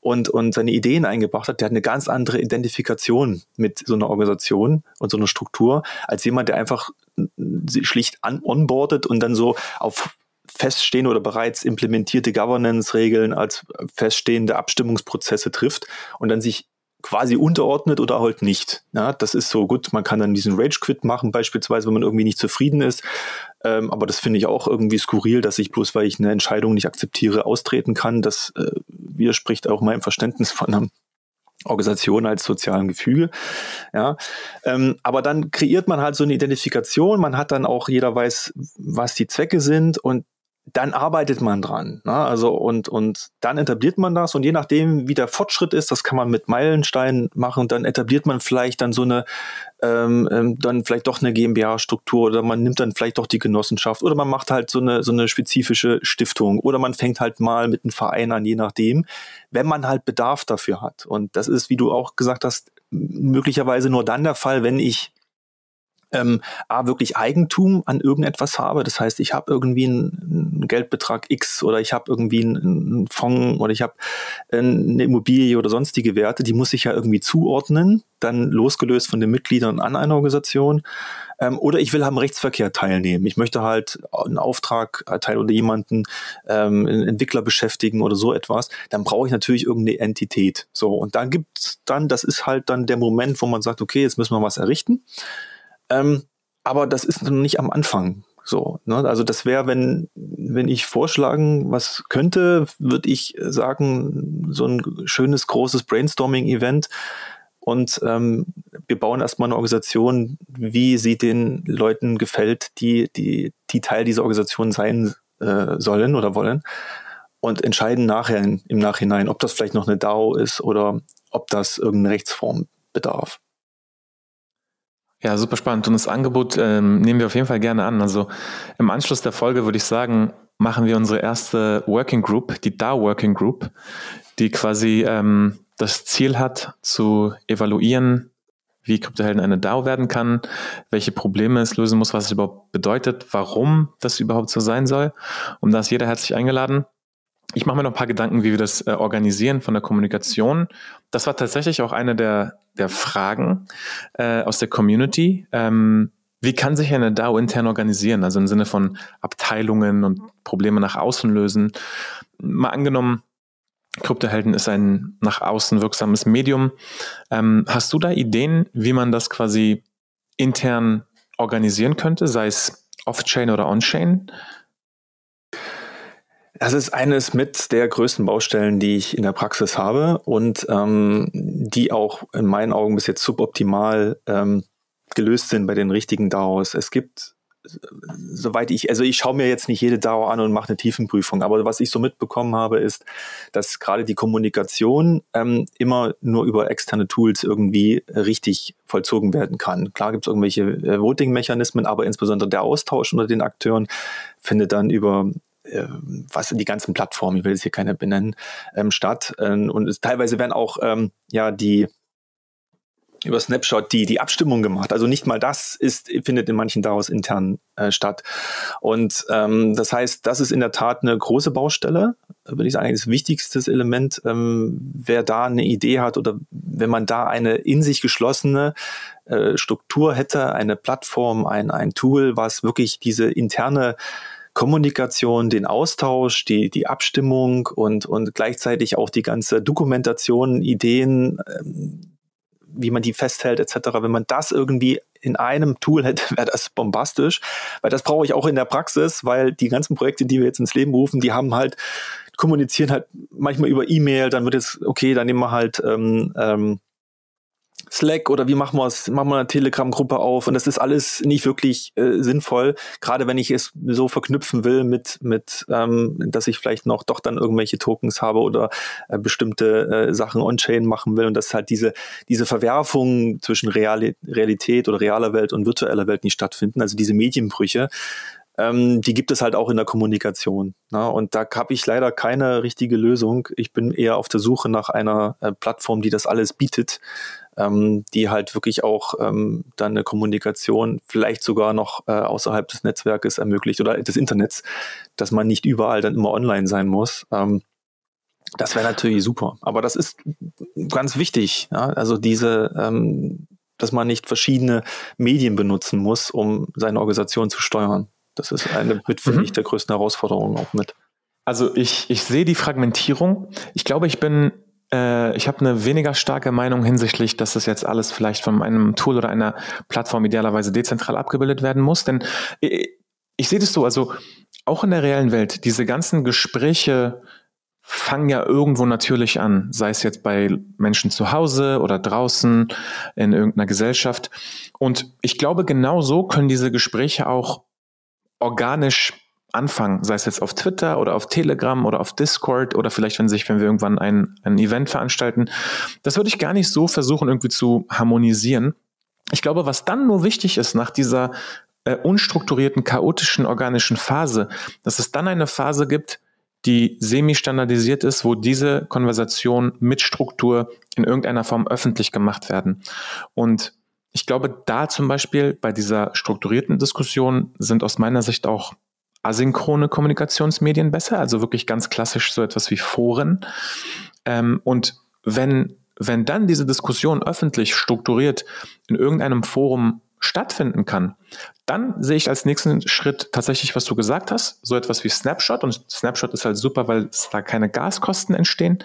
und, und seine Ideen eingebracht hat, der hat eine ganz andere Identifikation mit so einer Organisation und so einer Struktur, als jemand, der einfach schlicht an, onboardet und dann so auf feststehende oder bereits implementierte Governance-Regeln als feststehende Abstimmungsprozesse trifft und dann sich quasi unterordnet oder halt nicht. Ja, das ist so gut. Man kann dann diesen Rage-Quit machen, beispielsweise, wenn man irgendwie nicht zufrieden ist. Ähm, aber das finde ich auch irgendwie skurril, dass ich bloß, weil ich eine Entscheidung nicht akzeptiere, austreten kann. Das äh, widerspricht auch meinem Verständnis von einer Organisation als sozialen Gefüge. Ja, ähm, aber dann kreiert man halt so eine Identifikation. Man hat dann auch, jeder weiß, was die Zwecke sind und dann arbeitet man dran. Ne? Also und, und dann etabliert man das und je nachdem, wie der Fortschritt ist, das kann man mit Meilensteinen machen, dann etabliert man vielleicht dann so eine, ähm, ähm, dann vielleicht doch eine GmbH-Struktur oder man nimmt dann vielleicht doch die Genossenschaft oder man macht halt so eine, so eine spezifische Stiftung oder man fängt halt mal mit einem Verein an, je nachdem, wenn man halt Bedarf dafür hat. Und das ist, wie du auch gesagt hast, möglicherweise nur dann der Fall, wenn ich ähm, A, wirklich Eigentum an irgendetwas habe. Das heißt, ich habe irgendwie einen, Geldbetrag X oder ich habe irgendwie einen, Fonds oder ich habe eine Immobilie oder sonstige Werte, die muss ich ja irgendwie zuordnen, dann losgelöst von den Mitgliedern an einer Organisation. Ähm, oder ich will am Rechtsverkehr teilnehmen. Ich möchte halt einen Auftrag erteilen oder jemanden, ähm, einen Entwickler beschäftigen oder so etwas. Dann brauche ich natürlich irgendeine Entität. So, und da gibt's dann, das ist halt dann der Moment, wo man sagt, okay, jetzt müssen wir was errichten. Ähm, aber das ist noch nicht am Anfang so. Ne? Also das wäre, wenn, wenn ich vorschlagen, was könnte, würde ich sagen, so ein schönes, großes Brainstorming-Event. Und ähm, wir bauen erstmal eine Organisation, wie sie den Leuten gefällt, die, die, die Teil dieser Organisation sein äh, sollen oder wollen. Und entscheiden nachher im Nachhinein, ob das vielleicht noch eine DAO ist oder ob das irgendeine Rechtsform bedarf. Ja, super spannend. Und das Angebot ähm, nehmen wir auf jeden Fall gerne an. Also im Anschluss der Folge würde ich sagen, machen wir unsere erste Working Group, die DAO Working Group, die quasi ähm, das Ziel hat, zu evaluieren, wie Kryptohelden eine DAO werden kann, welche Probleme es lösen muss, was es überhaupt bedeutet, warum das überhaupt so sein soll. Und da ist jeder herzlich eingeladen. Ich mache mir noch ein paar Gedanken, wie wir das äh, organisieren von der Kommunikation. Das war tatsächlich auch eine der, der Fragen äh, aus der Community. Ähm, wie kann sich eine DAO intern organisieren? Also im Sinne von Abteilungen und Probleme nach außen lösen. Mal angenommen, Kryptohelden ist ein nach außen wirksames Medium. Ähm, hast du da Ideen, wie man das quasi intern organisieren könnte, sei es off-chain oder on-chain? Das ist eines mit der größten Baustellen, die ich in der Praxis habe und ähm, die auch in meinen Augen bis jetzt suboptimal ähm, gelöst sind bei den richtigen DAOs. Es gibt, soweit ich, also ich schaue mir jetzt nicht jede DAO an und mache eine Tiefenprüfung, aber was ich so mitbekommen habe, ist, dass gerade die Kommunikation ähm, immer nur über externe Tools irgendwie richtig vollzogen werden kann. Klar gibt es irgendwelche äh, Voting-Mechanismen, aber insbesondere der Austausch unter den Akteuren findet dann über äh, was die ganzen Plattformen, ich will jetzt hier keine benennen, ähm, statt. Ähm, und es, teilweise werden auch ähm, ja die über Snapshot die, die Abstimmung gemacht. Also nicht mal das ist, findet in manchen daraus intern äh, statt. Und ähm, das heißt, das ist in der Tat eine große Baustelle, würde ich sagen, das wichtigste Element. Ähm, wer da eine Idee hat oder wenn man da eine in sich geschlossene äh, Struktur hätte, eine Plattform, ein, ein Tool, was wirklich diese interne Kommunikation, den Austausch, die, die Abstimmung und, und gleichzeitig auch die ganze Dokumentation, Ideen, ähm, wie man die festhält etc. Wenn man das irgendwie in einem Tool hätte, wäre das bombastisch, weil das brauche ich auch in der Praxis, weil die ganzen Projekte, die wir jetzt ins Leben rufen, die haben halt kommunizieren halt manchmal über E-Mail, dann wird es okay, dann nehmen wir halt ähm, ähm, Slack oder wie machen wir es? Machen wir eine Telegram-Gruppe auf? Und das ist alles nicht wirklich äh, sinnvoll, gerade wenn ich es so verknüpfen will mit, mit ähm, dass ich vielleicht noch doch dann irgendwelche Tokens habe oder äh, bestimmte äh, Sachen on-chain machen will und dass halt diese, diese Verwerfungen zwischen Reali Realität oder realer Welt und virtueller Welt nicht stattfinden, also diese Medienbrüche, ähm, die gibt es halt auch in der Kommunikation. Ne? Und da habe ich leider keine richtige Lösung. Ich bin eher auf der Suche nach einer äh, Plattform, die das alles bietet ähm, die halt wirklich auch ähm, dann eine Kommunikation vielleicht sogar noch äh, außerhalb des Netzwerkes ermöglicht oder des Internets, dass man nicht überall dann immer online sein muss. Ähm, das wäre natürlich super. Aber das ist ganz wichtig. Ja? Also diese, ähm, dass man nicht verschiedene Medien benutzen muss, um seine Organisation zu steuern. Das ist eine mit, finde mhm. ich, der größten Herausforderungen auch mit. Also ich, ich sehe die Fragmentierung. Ich glaube, ich bin äh, ich habe eine weniger starke Meinung hinsichtlich, dass das jetzt alles vielleicht von einem Tool oder einer Plattform idealerweise dezentral abgebildet werden muss. Denn ich, ich sehe das so, also auch in der reellen Welt, diese ganzen Gespräche fangen ja irgendwo natürlich an, sei es jetzt bei Menschen zu Hause oder draußen in irgendeiner Gesellschaft. Und ich glaube, genau so können diese Gespräche auch organisch Anfang, sei es jetzt auf Twitter oder auf Telegram oder auf Discord oder vielleicht, wenn sich, wenn wir irgendwann ein, ein Event veranstalten, das würde ich gar nicht so versuchen, irgendwie zu harmonisieren. Ich glaube, was dann nur wichtig ist nach dieser äh, unstrukturierten, chaotischen, organischen Phase, dass es dann eine Phase gibt, die semi-standardisiert ist, wo diese Konversationen mit Struktur in irgendeiner Form öffentlich gemacht werden. Und ich glaube, da zum Beispiel bei dieser strukturierten Diskussion sind aus meiner Sicht auch asynchrone Kommunikationsmedien besser, also wirklich ganz klassisch so etwas wie Foren. Ähm, und wenn, wenn dann diese Diskussion öffentlich strukturiert in irgendeinem Forum stattfinden kann, dann sehe ich als nächsten Schritt tatsächlich, was du gesagt hast, so etwas wie Snapshot. Und Snapshot ist halt super, weil es da keine Gaskosten entstehen.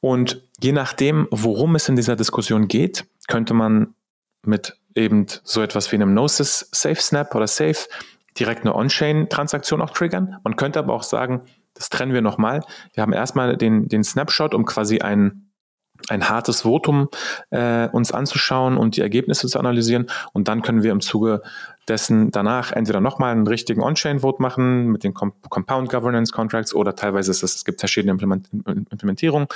Und je nachdem, worum es in dieser Diskussion geht, könnte man mit eben so etwas wie einem Gnosis Safe Snap oder Safe direkt eine On-Chain-Transaktion auch triggern. Man könnte aber auch sagen, das trennen wir nochmal. Wir haben erstmal den, den Snapshot, um quasi ein ein hartes Votum äh, uns anzuschauen und die Ergebnisse zu analysieren. Und dann können wir im Zuge dessen danach entweder nochmal einen richtigen On-Chain-Vote machen mit den Com Compound Governance Contracts oder teilweise ist es, es gibt verschiedene Implement Implementierungen.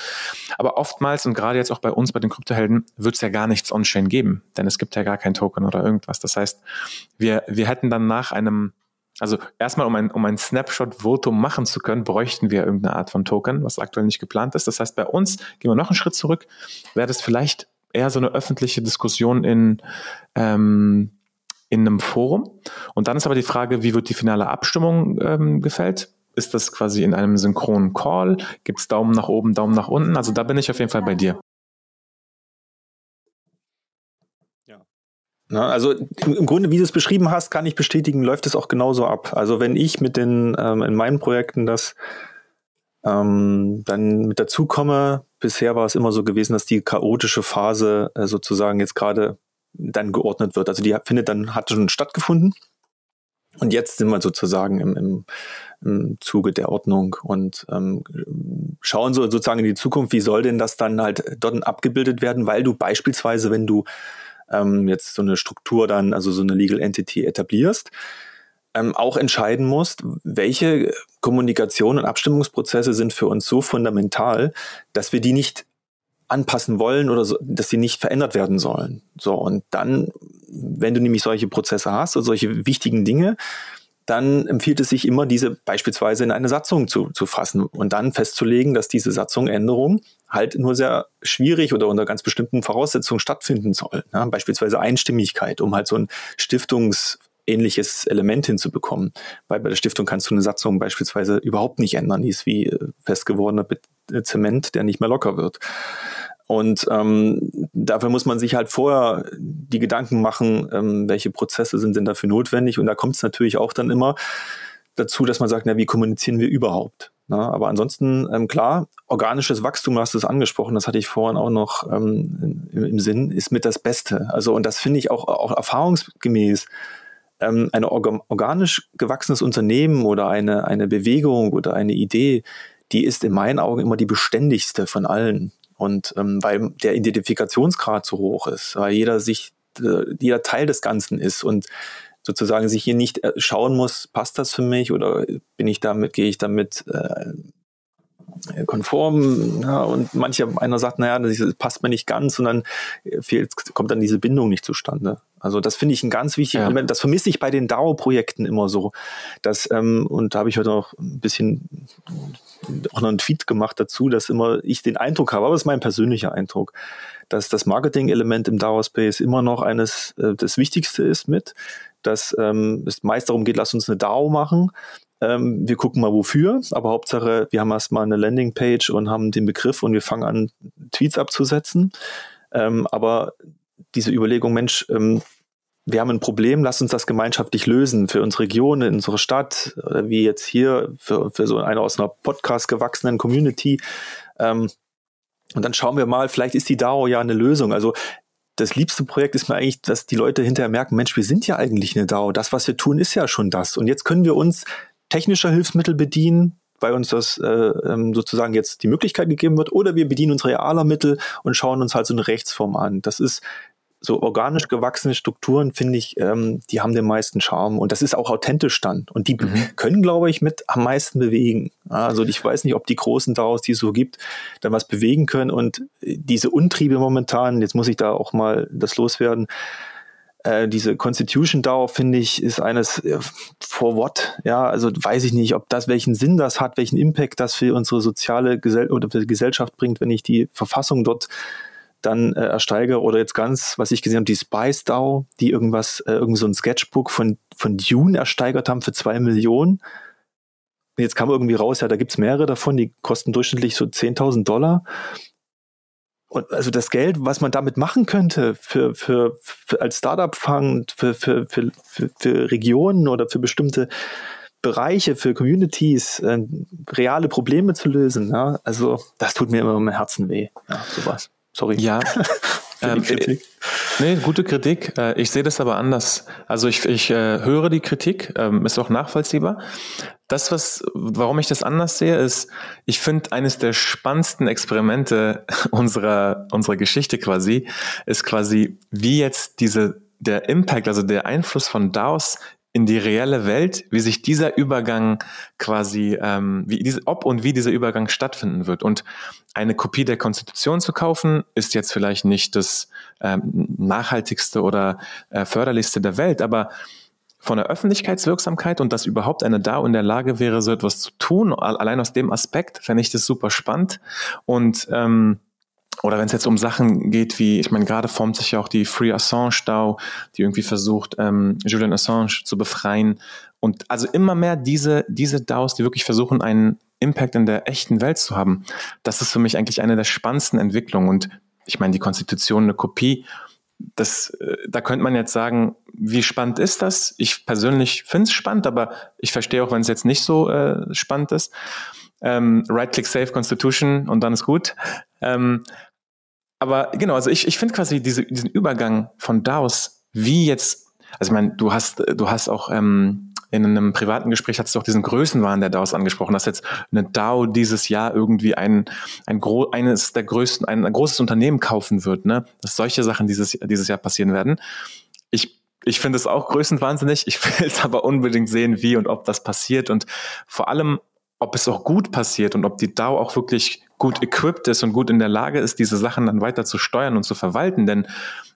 Aber oftmals und gerade jetzt auch bei uns, bei den Kryptohelden, wird es ja gar nichts On-Chain geben, denn es gibt ja gar kein Token oder irgendwas. Das heißt, wir, wir hätten dann nach einem also erstmal, um ein, um ein Snapshot-Votum machen zu können, bräuchten wir irgendeine Art von Token, was aktuell nicht geplant ist. Das heißt, bei uns, gehen wir noch einen Schritt zurück, wäre das vielleicht eher so eine öffentliche Diskussion in, ähm, in einem Forum. Und dann ist aber die Frage, wie wird die finale Abstimmung ähm, gefällt? Ist das quasi in einem synchronen Call? Gibt es Daumen nach oben, Daumen nach unten? Also da bin ich auf jeden Fall bei dir. Also im Grunde, wie du es beschrieben hast, kann ich bestätigen, läuft es auch genauso ab. Also wenn ich mit den ähm, in meinen Projekten das ähm, dann mit dazu komme, bisher war es immer so gewesen, dass die chaotische Phase äh, sozusagen jetzt gerade dann geordnet wird. Also die findet dann, hat schon stattgefunden. Und jetzt sind wir sozusagen im, im, im Zuge der Ordnung und ähm, schauen so sozusagen in die Zukunft, wie soll denn das dann halt dort abgebildet werden, weil du beispielsweise, wenn du ähm, jetzt so eine Struktur dann, also so eine Legal Entity etablierst, ähm, auch entscheiden musst, welche Kommunikation und Abstimmungsprozesse sind für uns so fundamental, dass wir die nicht anpassen wollen oder so, dass sie nicht verändert werden sollen. So, und dann, wenn du nämlich solche Prozesse hast oder solche wichtigen Dinge, dann empfiehlt es sich immer, diese beispielsweise in eine Satzung zu, zu fassen und dann festzulegen, dass diese Satzungänderung halt nur sehr schwierig oder unter ganz bestimmten Voraussetzungen stattfinden soll. Ja, beispielsweise Einstimmigkeit, um halt so ein stiftungsähnliches Element hinzubekommen. Weil bei der Stiftung kannst du eine Satzung beispielsweise überhaupt nicht ändern. Die ist wie äh, festgewordener Zement, der nicht mehr locker wird. Und ähm, dafür muss man sich halt vorher die Gedanken machen, ähm, welche Prozesse sind denn dafür notwendig. Und da kommt es natürlich auch dann immer dazu, dass man sagt, na, wie kommunizieren wir überhaupt? Na, aber ansonsten, ähm, klar, organisches Wachstum, du hast es angesprochen, das hatte ich vorhin auch noch ähm, im, im, Sinn, ist mit das Beste. Also, und das finde ich auch, auch erfahrungsgemäß. Ähm, ein organisch gewachsenes Unternehmen oder eine, eine Bewegung oder eine Idee, die ist in meinen Augen immer die beständigste von allen. Und ähm, weil der Identifikationsgrad so hoch ist, weil jeder sich, äh, jeder Teil des Ganzen ist und sozusagen sich hier nicht äh, schauen muss, passt das für mich oder bin ich damit, gehe ich damit äh, konform ja, und mancher einer sagt, naja, das passt mir nicht ganz und dann fehlt, kommt dann diese Bindung nicht zustande. Also das finde ich ein ganz wichtiges ja. Element. Das vermisse ich bei den DAO-Projekten immer so. Dass, ähm, und da habe ich heute noch ein bisschen auch noch einen Tweet gemacht dazu, dass immer ich den Eindruck habe, aber das ist mein persönlicher Eindruck, dass das Marketing-Element im DAO-Space immer noch eines äh, das Wichtigste ist mit, dass ähm, es meist darum geht, lass uns eine DAO machen. Ähm, wir gucken mal wofür, aber Hauptsache, wir haben erstmal eine Landingpage und haben den Begriff und wir fangen an, Tweets abzusetzen. Ähm, aber diese Überlegung, Mensch, ähm, wir haben ein Problem, lass uns das gemeinschaftlich lösen für unsere Region, in unsere Stadt, oder wie jetzt hier für, für so eine aus einer Podcast gewachsenen Community. Ähm, und dann schauen wir mal, vielleicht ist die DAO ja eine Lösung. Also das liebste Projekt ist mir eigentlich, dass die Leute hinterher merken, Mensch, wir sind ja eigentlich eine DAO. Das, was wir tun, ist ja schon das. Und jetzt können wir uns technischer Hilfsmittel bedienen, weil uns das äh, ähm, sozusagen jetzt die Möglichkeit gegeben wird, oder wir bedienen uns realer Mittel und schauen uns halt so eine Rechtsform an. Das ist so organisch gewachsene Strukturen, finde ich, ähm, die haben den meisten Charme. Und das ist auch authentisch dann. Und die mhm. können, glaube ich, mit am meisten bewegen. Also ich weiß nicht, ob die großen daraus, die es so gibt, dann was bewegen können. Und diese Untriebe momentan, jetzt muss ich da auch mal das loswerden, äh, diese Constitution DAO, finde ich, ist eines äh, for what? Ja, also weiß ich nicht, ob das, welchen Sinn das hat, welchen Impact das für unsere soziale Gesell oder für Gesellschaft bringt, wenn ich die Verfassung dort dann äh, ersteige oder jetzt ganz, was ich gesehen habe, die Spice DAO, die irgendwas, äh, irgendwie so ein Sketchbook von, von Dune ersteigert haben für zwei Millionen. Jetzt kam irgendwie raus, ja, da gibt's mehrere davon, die kosten durchschnittlich so 10.000 Dollar. Und also das Geld, was man damit machen könnte für, für, für als Startup-Fund, für, für, für, für, für Regionen oder für bestimmte Bereiche, für Communities, äh, reale Probleme zu lösen. Ja? Also das tut mir immer im Herzen weh, ja, sowas. Sorry. Ja. ähm, Kritik. Nee, gute Kritik. Äh, ich sehe das aber anders. Also ich, ich äh, höre die Kritik, ähm, ist auch nachvollziehbar. Das, was, warum ich das anders sehe, ist, ich finde, eines der spannendsten Experimente unserer, unserer Geschichte quasi, ist quasi, wie jetzt diese, der Impact, also der Einfluss von DAOs in die reelle Welt, wie sich dieser Übergang quasi, ähm, wie diese, ob und wie dieser Übergang stattfinden wird. Und eine Kopie der Konstitution zu kaufen, ist jetzt vielleicht nicht das ähm, nachhaltigste oder äh, förderlichste der Welt, aber von der Öffentlichkeitswirksamkeit und dass überhaupt eine DAO in der Lage wäre, so etwas zu tun, allein aus dem Aspekt fände ich das super spannend. Und ähm, oder wenn es jetzt um Sachen geht wie, ich meine, gerade formt sich ja auch die Free Assange DAO, die irgendwie versucht, ähm, Julian Assange zu befreien. Und also immer mehr diese, diese DAOs, die wirklich versuchen, einen Impact in der echten Welt zu haben. Das ist für mich eigentlich eine der spannendsten Entwicklungen. Und ich meine, die Konstitution, eine Kopie, das, äh, da könnte man jetzt sagen, wie spannend ist das? Ich persönlich finde es spannend, aber ich verstehe auch, wenn es jetzt nicht so äh, spannend ist. Ähm, Right-Click Save Constitution und dann ist gut. Ähm, aber genau, also ich, ich finde quasi diese, diesen Übergang von DAOs, wie jetzt, also ich meine, du hast, du hast auch ähm, in einem privaten Gespräch hast du auch diesen Größenwahn der DAOs angesprochen, dass jetzt eine DAO dieses Jahr irgendwie ein, ein gro eines der größten, ein, ein großes Unternehmen kaufen wird, ne? Dass solche Sachen dieses, dieses Jahr passieren werden. Ich ich finde es auch größenwahnsinnig. Ich will es aber unbedingt sehen, wie und ob das passiert und vor allem, ob es auch gut passiert und ob die DAO auch wirklich gut equipped ist und gut in der Lage ist, diese Sachen dann weiter zu steuern und zu verwalten. Denn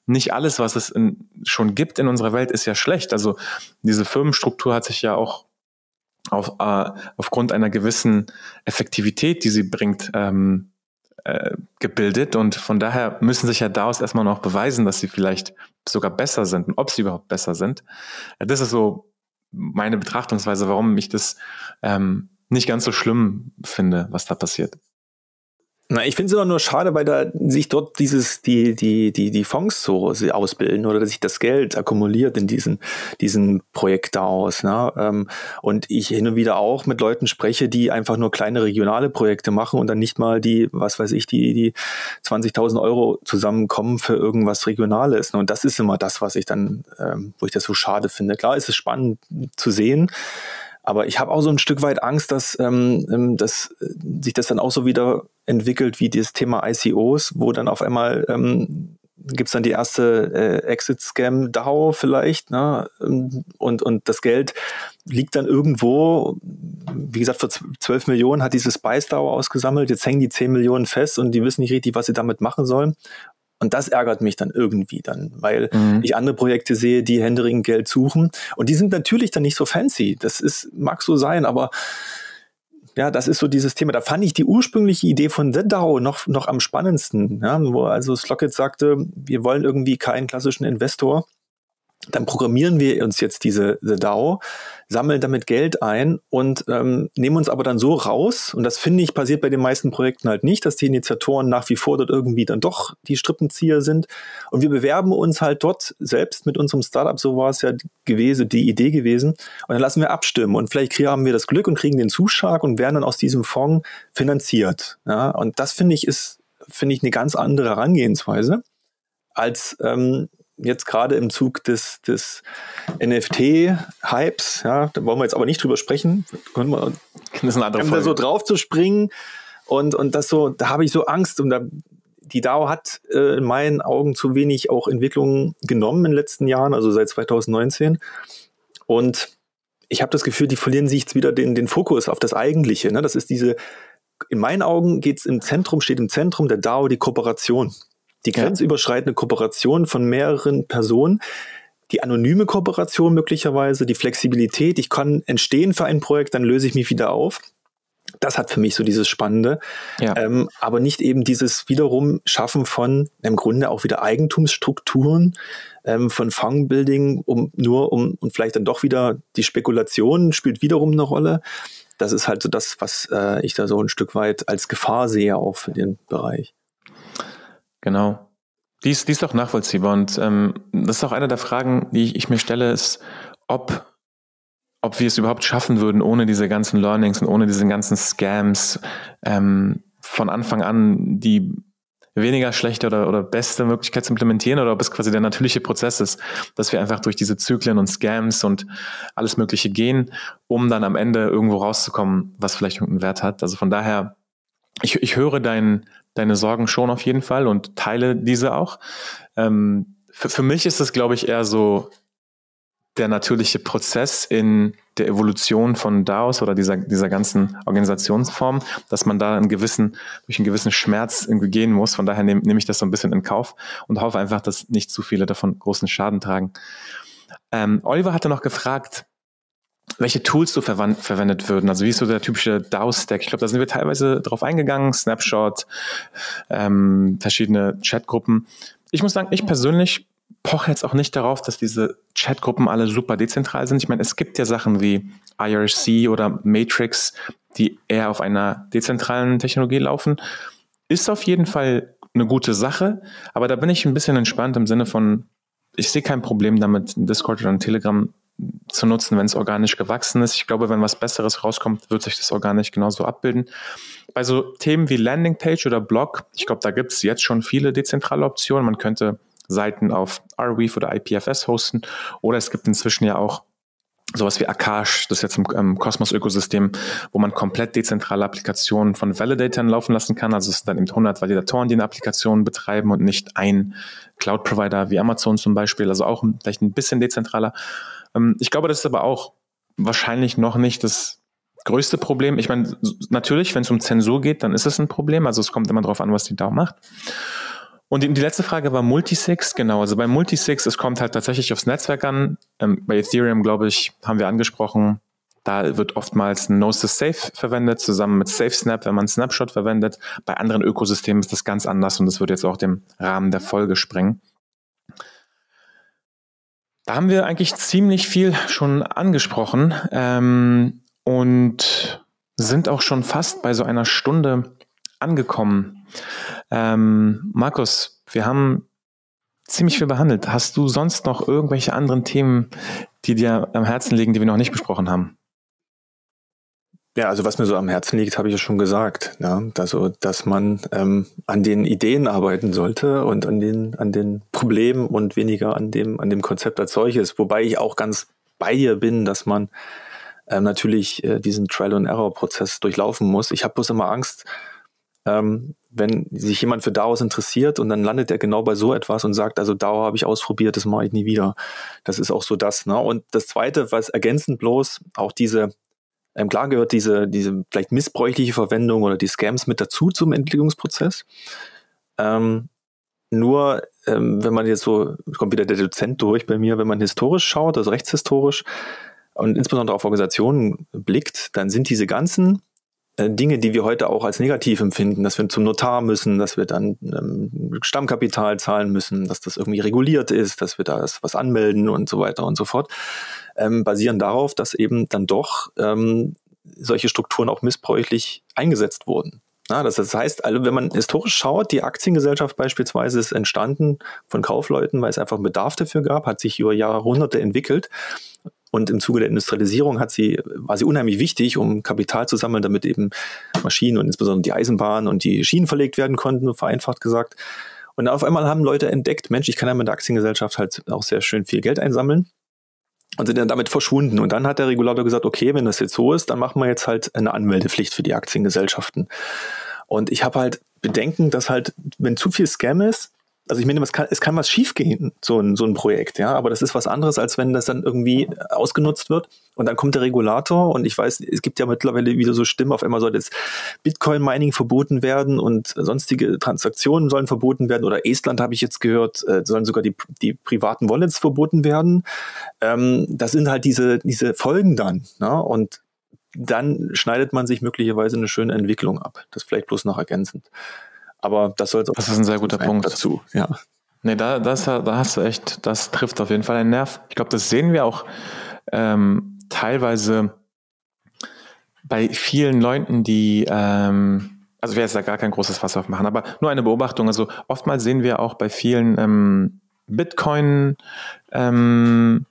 nicht alles, was es in, schon gibt in unserer Welt, ist ja schlecht. Also diese Firmenstruktur hat sich ja auch auf, äh, aufgrund einer gewissen Effektivität, die sie bringt, ähm, äh, gebildet. Und von daher müssen sich ja daraus erstmal noch beweisen, dass sie vielleicht sogar besser sind und ob sie überhaupt besser sind. Das ist so meine Betrachtungsweise, warum ich das ähm, nicht ganz so schlimm finde, was da passiert. Na, ich finde es immer nur schade, weil da sich dort dieses, die, die, die, die Fonds so ausbilden oder dass sich das Geld akkumuliert in diesen, diesen Projekten aus. Ne? Ähm, und ich hin und wieder auch mit Leuten spreche, die einfach nur kleine regionale Projekte machen und dann nicht mal die, was weiß ich, die, die 20.000 Euro zusammenkommen für irgendwas Regionales. Und das ist immer das, was ich dann, ähm, wo ich das so schade finde. Klar ist es spannend zu sehen, aber ich habe auch so ein Stück weit Angst, dass, ähm, ähm dass äh, sich das dann auch so wieder entwickelt wie das Thema ICOs, wo dann auf einmal ähm, gibt es dann die erste äh, Exit-Scam-DAO vielleicht, ne? Ähm, und, und das Geld liegt dann irgendwo, wie gesagt, für 12 Millionen hat diese Spice-DAO ausgesammelt, jetzt hängen die 10 Millionen fest und die wissen nicht richtig, was sie damit machen sollen. Und das ärgert mich dann irgendwie dann, weil mhm. ich andere Projekte sehe, die händeringend Geld suchen. Und die sind natürlich dann nicht so fancy. Das ist, mag so sein, aber ja, das ist so dieses Thema. Da fand ich die ursprüngliche Idee von The DAO noch, noch am spannendsten, ja, wo also Slockett sagte, wir wollen irgendwie keinen klassischen Investor, dann programmieren wir uns jetzt diese The DAO, sammeln damit Geld ein und ähm, nehmen uns aber dann so raus, und das finde ich passiert bei den meisten Projekten halt nicht, dass die Initiatoren nach wie vor dort irgendwie dann doch die Strippenzieher sind. Und wir bewerben uns halt dort selbst mit unserem Startup, so war es ja gewesen, die Idee gewesen. Und dann lassen wir abstimmen und vielleicht haben wir das Glück und kriegen den Zuschlag und werden dann aus diesem Fonds finanziert. Ja, und das finde ich ist, finde ich eine ganz andere Herangehensweise als ähm, jetzt gerade im Zug des, des NFT-Hypes, ja, da wollen wir jetzt aber nicht drüber sprechen, können wir, das ist eine andere Folge. da so drauf zu springen und, und das so, da habe ich so Angst und da, die DAO hat äh, in meinen Augen zu wenig auch Entwicklungen genommen in den letzten Jahren, also seit 2019. Und ich habe das Gefühl, die verlieren sich jetzt wieder den, den Fokus auf das Eigentliche. Ne? Das ist diese, in meinen Augen geht es im Zentrum, steht im Zentrum der DAO die Kooperation. Die grenzüberschreitende Kooperation von mehreren Personen, die anonyme Kooperation möglicherweise, die Flexibilität. Ich kann entstehen für ein Projekt, dann löse ich mich wieder auf. Das hat für mich so dieses Spannende. Ja. Ähm, aber nicht eben dieses wiederum Schaffen von im Grunde auch wieder Eigentumsstrukturen, ähm, von Fangbuilding, um nur um und vielleicht dann doch wieder die Spekulation spielt wiederum eine Rolle. Das ist halt so das, was äh, ich da so ein Stück weit als Gefahr sehe, auch für den Bereich. Genau. Die ist, die ist auch nachvollziehbar. Und ähm, das ist auch eine der Fragen, die ich, ich mir stelle, ist, ob ob wir es überhaupt schaffen würden, ohne diese ganzen Learnings und ohne diese ganzen Scams ähm, von Anfang an die weniger schlechte oder, oder beste Möglichkeit zu implementieren oder ob es quasi der natürliche Prozess ist, dass wir einfach durch diese Zyklen und Scams und alles Mögliche gehen, um dann am Ende irgendwo rauszukommen, was vielleicht irgendeinen Wert hat. Also von daher, ich, ich höre dein, deine Sorgen schon auf jeden Fall und teile diese auch. Ähm, für, für mich ist es, glaube ich, eher so der natürliche Prozess in der Evolution von DAOs oder dieser, dieser ganzen Organisationsform, dass man da einen gewissen, durch einen gewissen Schmerz irgendwie gehen muss. Von daher nehme nehm ich das so ein bisschen in Kauf und hoffe einfach, dass nicht zu viele davon großen Schaden tragen. Ähm, Oliver hatte noch gefragt, welche Tools so verwendet würden. Also wie ist so der typische DAO-Stack? Ich glaube, da sind wir teilweise drauf eingegangen, Snapshot, ähm, verschiedene Chatgruppen. Ich muss sagen, ich persönlich poche jetzt auch nicht darauf, dass diese Chatgruppen alle super dezentral sind. Ich meine, es gibt ja Sachen wie IRC oder Matrix, die eher auf einer dezentralen Technologie laufen. Ist auf jeden Fall eine gute Sache, aber da bin ich ein bisschen entspannt im Sinne von, ich sehe kein Problem damit, Discord oder Telegram zu nutzen, wenn es organisch gewachsen ist. Ich glaube, wenn was Besseres rauskommt, wird sich das organisch genauso abbilden. Bei so Themen wie Landingpage oder Blog, ich glaube, da gibt es jetzt schon viele dezentrale Optionen. Man könnte Seiten auf Arweave oder IPFS hosten. Oder es gibt inzwischen ja auch sowas wie Akash, das ist jetzt im ähm, Cosmos-Ökosystem, wo man komplett dezentrale Applikationen von Validatoren laufen lassen kann. Also es sind dann eben 100 Validatoren, die eine Applikation betreiben und nicht ein Cloud-Provider wie Amazon zum Beispiel. Also auch vielleicht ein bisschen dezentraler. Ähm, ich glaube, das ist aber auch wahrscheinlich noch nicht das größte Problem. Ich meine, natürlich, wenn es um Zensur geht, dann ist es ein Problem. Also es kommt immer darauf an, was die DAO macht. Und die, die letzte Frage war Multisigs, genau. Also bei Multisigs, es kommt halt tatsächlich aufs Netzwerk an. Ähm, bei Ethereum, glaube ich, haben wir angesprochen, da wird oftmals Gnosis Safe verwendet, zusammen mit SafeSnap, wenn man Snapshot verwendet. Bei anderen Ökosystemen ist das ganz anders und das wird jetzt auch dem Rahmen der Folge sprengen. Da haben wir eigentlich ziemlich viel schon angesprochen ähm, und sind auch schon fast bei so einer Stunde angekommen. Ähm, Markus, wir haben ziemlich viel behandelt. Hast du sonst noch irgendwelche anderen Themen, die dir am Herzen liegen, die wir noch nicht besprochen haben? Ja, also was mir so am Herzen liegt, habe ich ja schon gesagt. Ja, also, dass man ähm, an den Ideen arbeiten sollte und an den, an den Problemen und weniger an dem, an dem Konzept als solches. Wobei ich auch ganz bei dir bin, dass man ähm, natürlich äh, diesen Trial-and-Error-Prozess durchlaufen muss. Ich habe bloß immer Angst, ähm, wenn sich jemand für DAOs interessiert und dann landet er genau bei so etwas und sagt, also DAO habe ich ausprobiert, das mache ich nie wieder. Das ist auch so das. Ne? Und das Zweite, was ergänzend bloß auch diese, ähm, klar gehört diese, diese vielleicht missbräuchliche Verwendung oder die Scams mit dazu zum Entwicklungsprozess. Ähm, nur, ähm, wenn man jetzt so, kommt wieder der Dozent durch bei mir, wenn man historisch schaut, also rechtshistorisch und insbesondere auf Organisationen blickt, dann sind diese ganzen Dinge, die wir heute auch als negativ empfinden, dass wir zum Notar müssen, dass wir dann ähm, Stammkapital zahlen müssen, dass das irgendwie reguliert ist, dass wir da was anmelden und so weiter und so fort, ähm, basieren darauf, dass eben dann doch ähm, solche Strukturen auch missbräuchlich eingesetzt wurden. Ja, das heißt, also wenn man historisch schaut, die Aktiengesellschaft beispielsweise ist entstanden von Kaufleuten, weil es einfach einen Bedarf dafür gab, hat sich über Jahrhunderte entwickelt und im Zuge der Industrialisierung hat sie, war sie unheimlich wichtig, um Kapital zu sammeln, damit eben Maschinen und insbesondere die Eisenbahn und die Schienen verlegt werden konnten, vereinfacht gesagt. Und auf einmal haben Leute entdeckt, Mensch, ich kann ja mit der Aktiengesellschaft halt auch sehr schön viel Geld einsammeln und sind dann damit verschwunden. Und dann hat der Regulator gesagt, okay, wenn das jetzt so ist, dann machen wir jetzt halt eine Anmeldepflicht für die Aktiengesellschaften. Und ich habe halt bedenken, dass halt, wenn zu viel Scam ist, also ich meine, es kann, es kann was schiefgehen, so ein, so ein Projekt, ja, aber das ist was anderes, als wenn das dann irgendwie ausgenutzt wird und dann kommt der Regulator und ich weiß, es gibt ja mittlerweile wieder so Stimmen, auf einmal soll jetzt Bitcoin-Mining verboten werden und sonstige Transaktionen sollen verboten werden oder Estland habe ich jetzt gehört, äh, sollen sogar die, die privaten Wallets verboten werden. Ähm, das sind halt diese, diese Folgen dann, ne? und dann schneidet man sich möglicherweise eine schöne Entwicklung ab. Das vielleicht bloß noch ergänzend. Aber das sollte Das ist ein sehr guter Punkt dazu, ja. Nee, da, das, da hast du echt, das trifft auf jeden Fall einen Nerv. Ich glaube, das sehen wir auch ähm, teilweise bei vielen Leuten, die, ähm, also ich werde jetzt da gar kein großes Fass aufmachen, aber nur eine Beobachtung. Also oftmals sehen wir auch bei vielen ähm, Bitcoin ähm,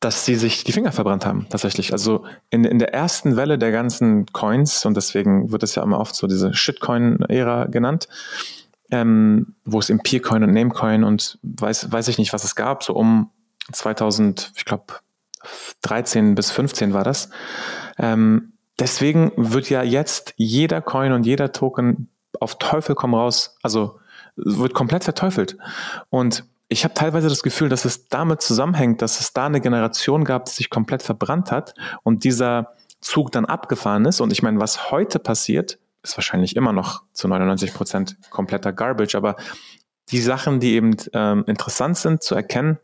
dass sie sich die Finger verbrannt haben, tatsächlich. Also in, in der ersten Welle der ganzen Coins, und deswegen wird es ja immer oft so diese Shitcoin-Ära genannt, ähm, wo es im Peercoin und Namecoin und weiß, weiß ich nicht, was es gab, so um 2000, ich glaube, 13 bis 15 war das. Ähm, deswegen wird ja jetzt jeder Coin und jeder Token auf Teufel komm raus, also wird komplett verteufelt. Und ich habe teilweise das Gefühl, dass es damit zusammenhängt, dass es da eine Generation gab, die sich komplett verbrannt hat und dieser Zug dann abgefahren ist. Und ich meine, was heute passiert, ist wahrscheinlich immer noch zu 99 Prozent kompletter Garbage, aber die Sachen, die eben ähm, interessant sind zu erkennen,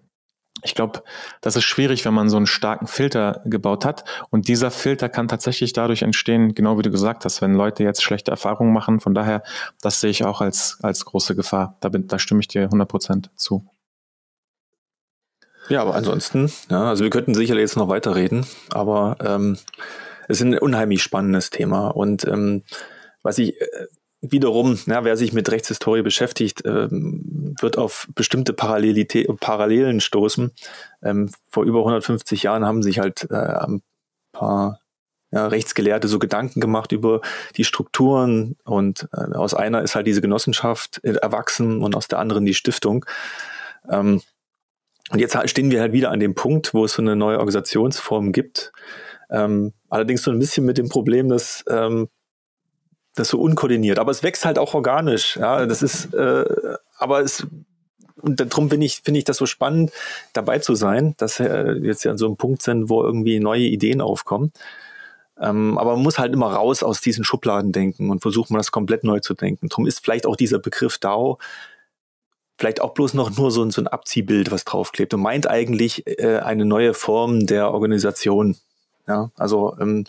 ich glaube, das ist schwierig, wenn man so einen starken Filter gebaut hat. Und dieser Filter kann tatsächlich dadurch entstehen, genau wie du gesagt hast, wenn Leute jetzt schlechte Erfahrungen machen. Von daher, das sehe ich auch als, als große Gefahr. Da, bin, da stimme ich dir 100% zu. Ja, aber ansonsten, ja, also wir könnten sicherlich jetzt noch weiterreden, aber ähm, es ist ein unheimlich spannendes Thema. Und ähm, was ich äh, wiederum, ja, wer sich mit Rechtshistorie beschäftigt, ähm, wird auf bestimmte Parallelität, Parallelen stoßen. Ähm, vor über 150 Jahren haben sich halt äh, ein paar ja, Rechtsgelehrte so Gedanken gemacht über die Strukturen und äh, aus einer ist halt diese Genossenschaft äh, erwachsen und aus der anderen die Stiftung. Ähm, und jetzt stehen wir halt wieder an dem Punkt, wo es so eine neue Organisationsform gibt. Ähm, allerdings so ein bisschen mit dem Problem, dass ähm, das so unkoordiniert. Aber es wächst halt auch organisch. Ja, das ist, äh, aber es und darum bin ich, finde ich das so spannend, dabei zu sein, dass wir jetzt ja an so einem Punkt sind, wo irgendwie neue Ideen aufkommen. Ähm, aber man muss halt immer raus aus diesen Schubladen denken und versuchen, das komplett neu zu denken. Darum ist vielleicht auch dieser Begriff DAO vielleicht auch bloß noch nur so, so ein Abziehbild, was draufklebt und meint eigentlich äh, eine neue Form der Organisation. Ja, also ähm,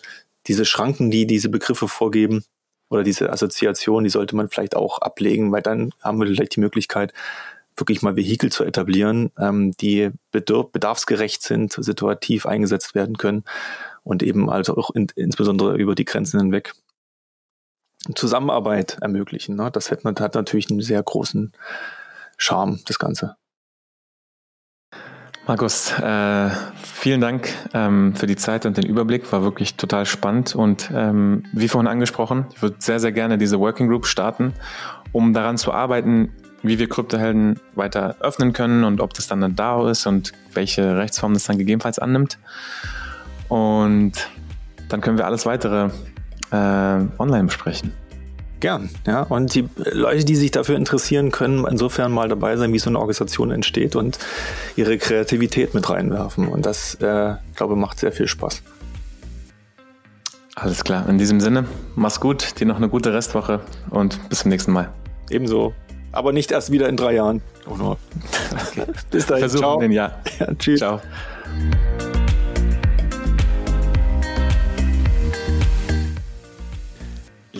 diese Schranken, die diese Begriffe vorgeben, oder diese Assoziation, die sollte man vielleicht auch ablegen, weil dann haben wir vielleicht die Möglichkeit, wirklich mal Vehikel zu etablieren, ähm, die bedarfsgerecht sind, situativ eingesetzt werden können und eben also auch in, insbesondere über die Grenzen hinweg Zusammenarbeit ermöglichen. Ne? Das hat, hat natürlich einen sehr großen Charme, das Ganze. Markus, äh, vielen Dank ähm, für die Zeit und den Überblick. War wirklich total spannend. Und ähm, wie vorhin angesprochen, ich würde sehr, sehr gerne diese Working Group starten, um daran zu arbeiten, wie wir Kryptohelden weiter öffnen können und ob das dann ein DAO ist und welche Rechtsform das dann gegebenenfalls annimmt. Und dann können wir alles weitere äh, online besprechen. Gern, ja. Und die Leute, die sich dafür interessieren, können insofern mal dabei sein, wie so eine Organisation entsteht und ihre Kreativität mit reinwerfen. Und das, äh, glaube macht sehr viel Spaß. Alles klar. In diesem Sinne, mach's gut, dir noch eine gute Restwoche und bis zum nächsten Mal. Ebenso. Aber nicht erst wieder in drei Jahren. Oh no. okay. bis dahin. Versuchen Ciao. den Jahr. Ja, tschüss. Ciao.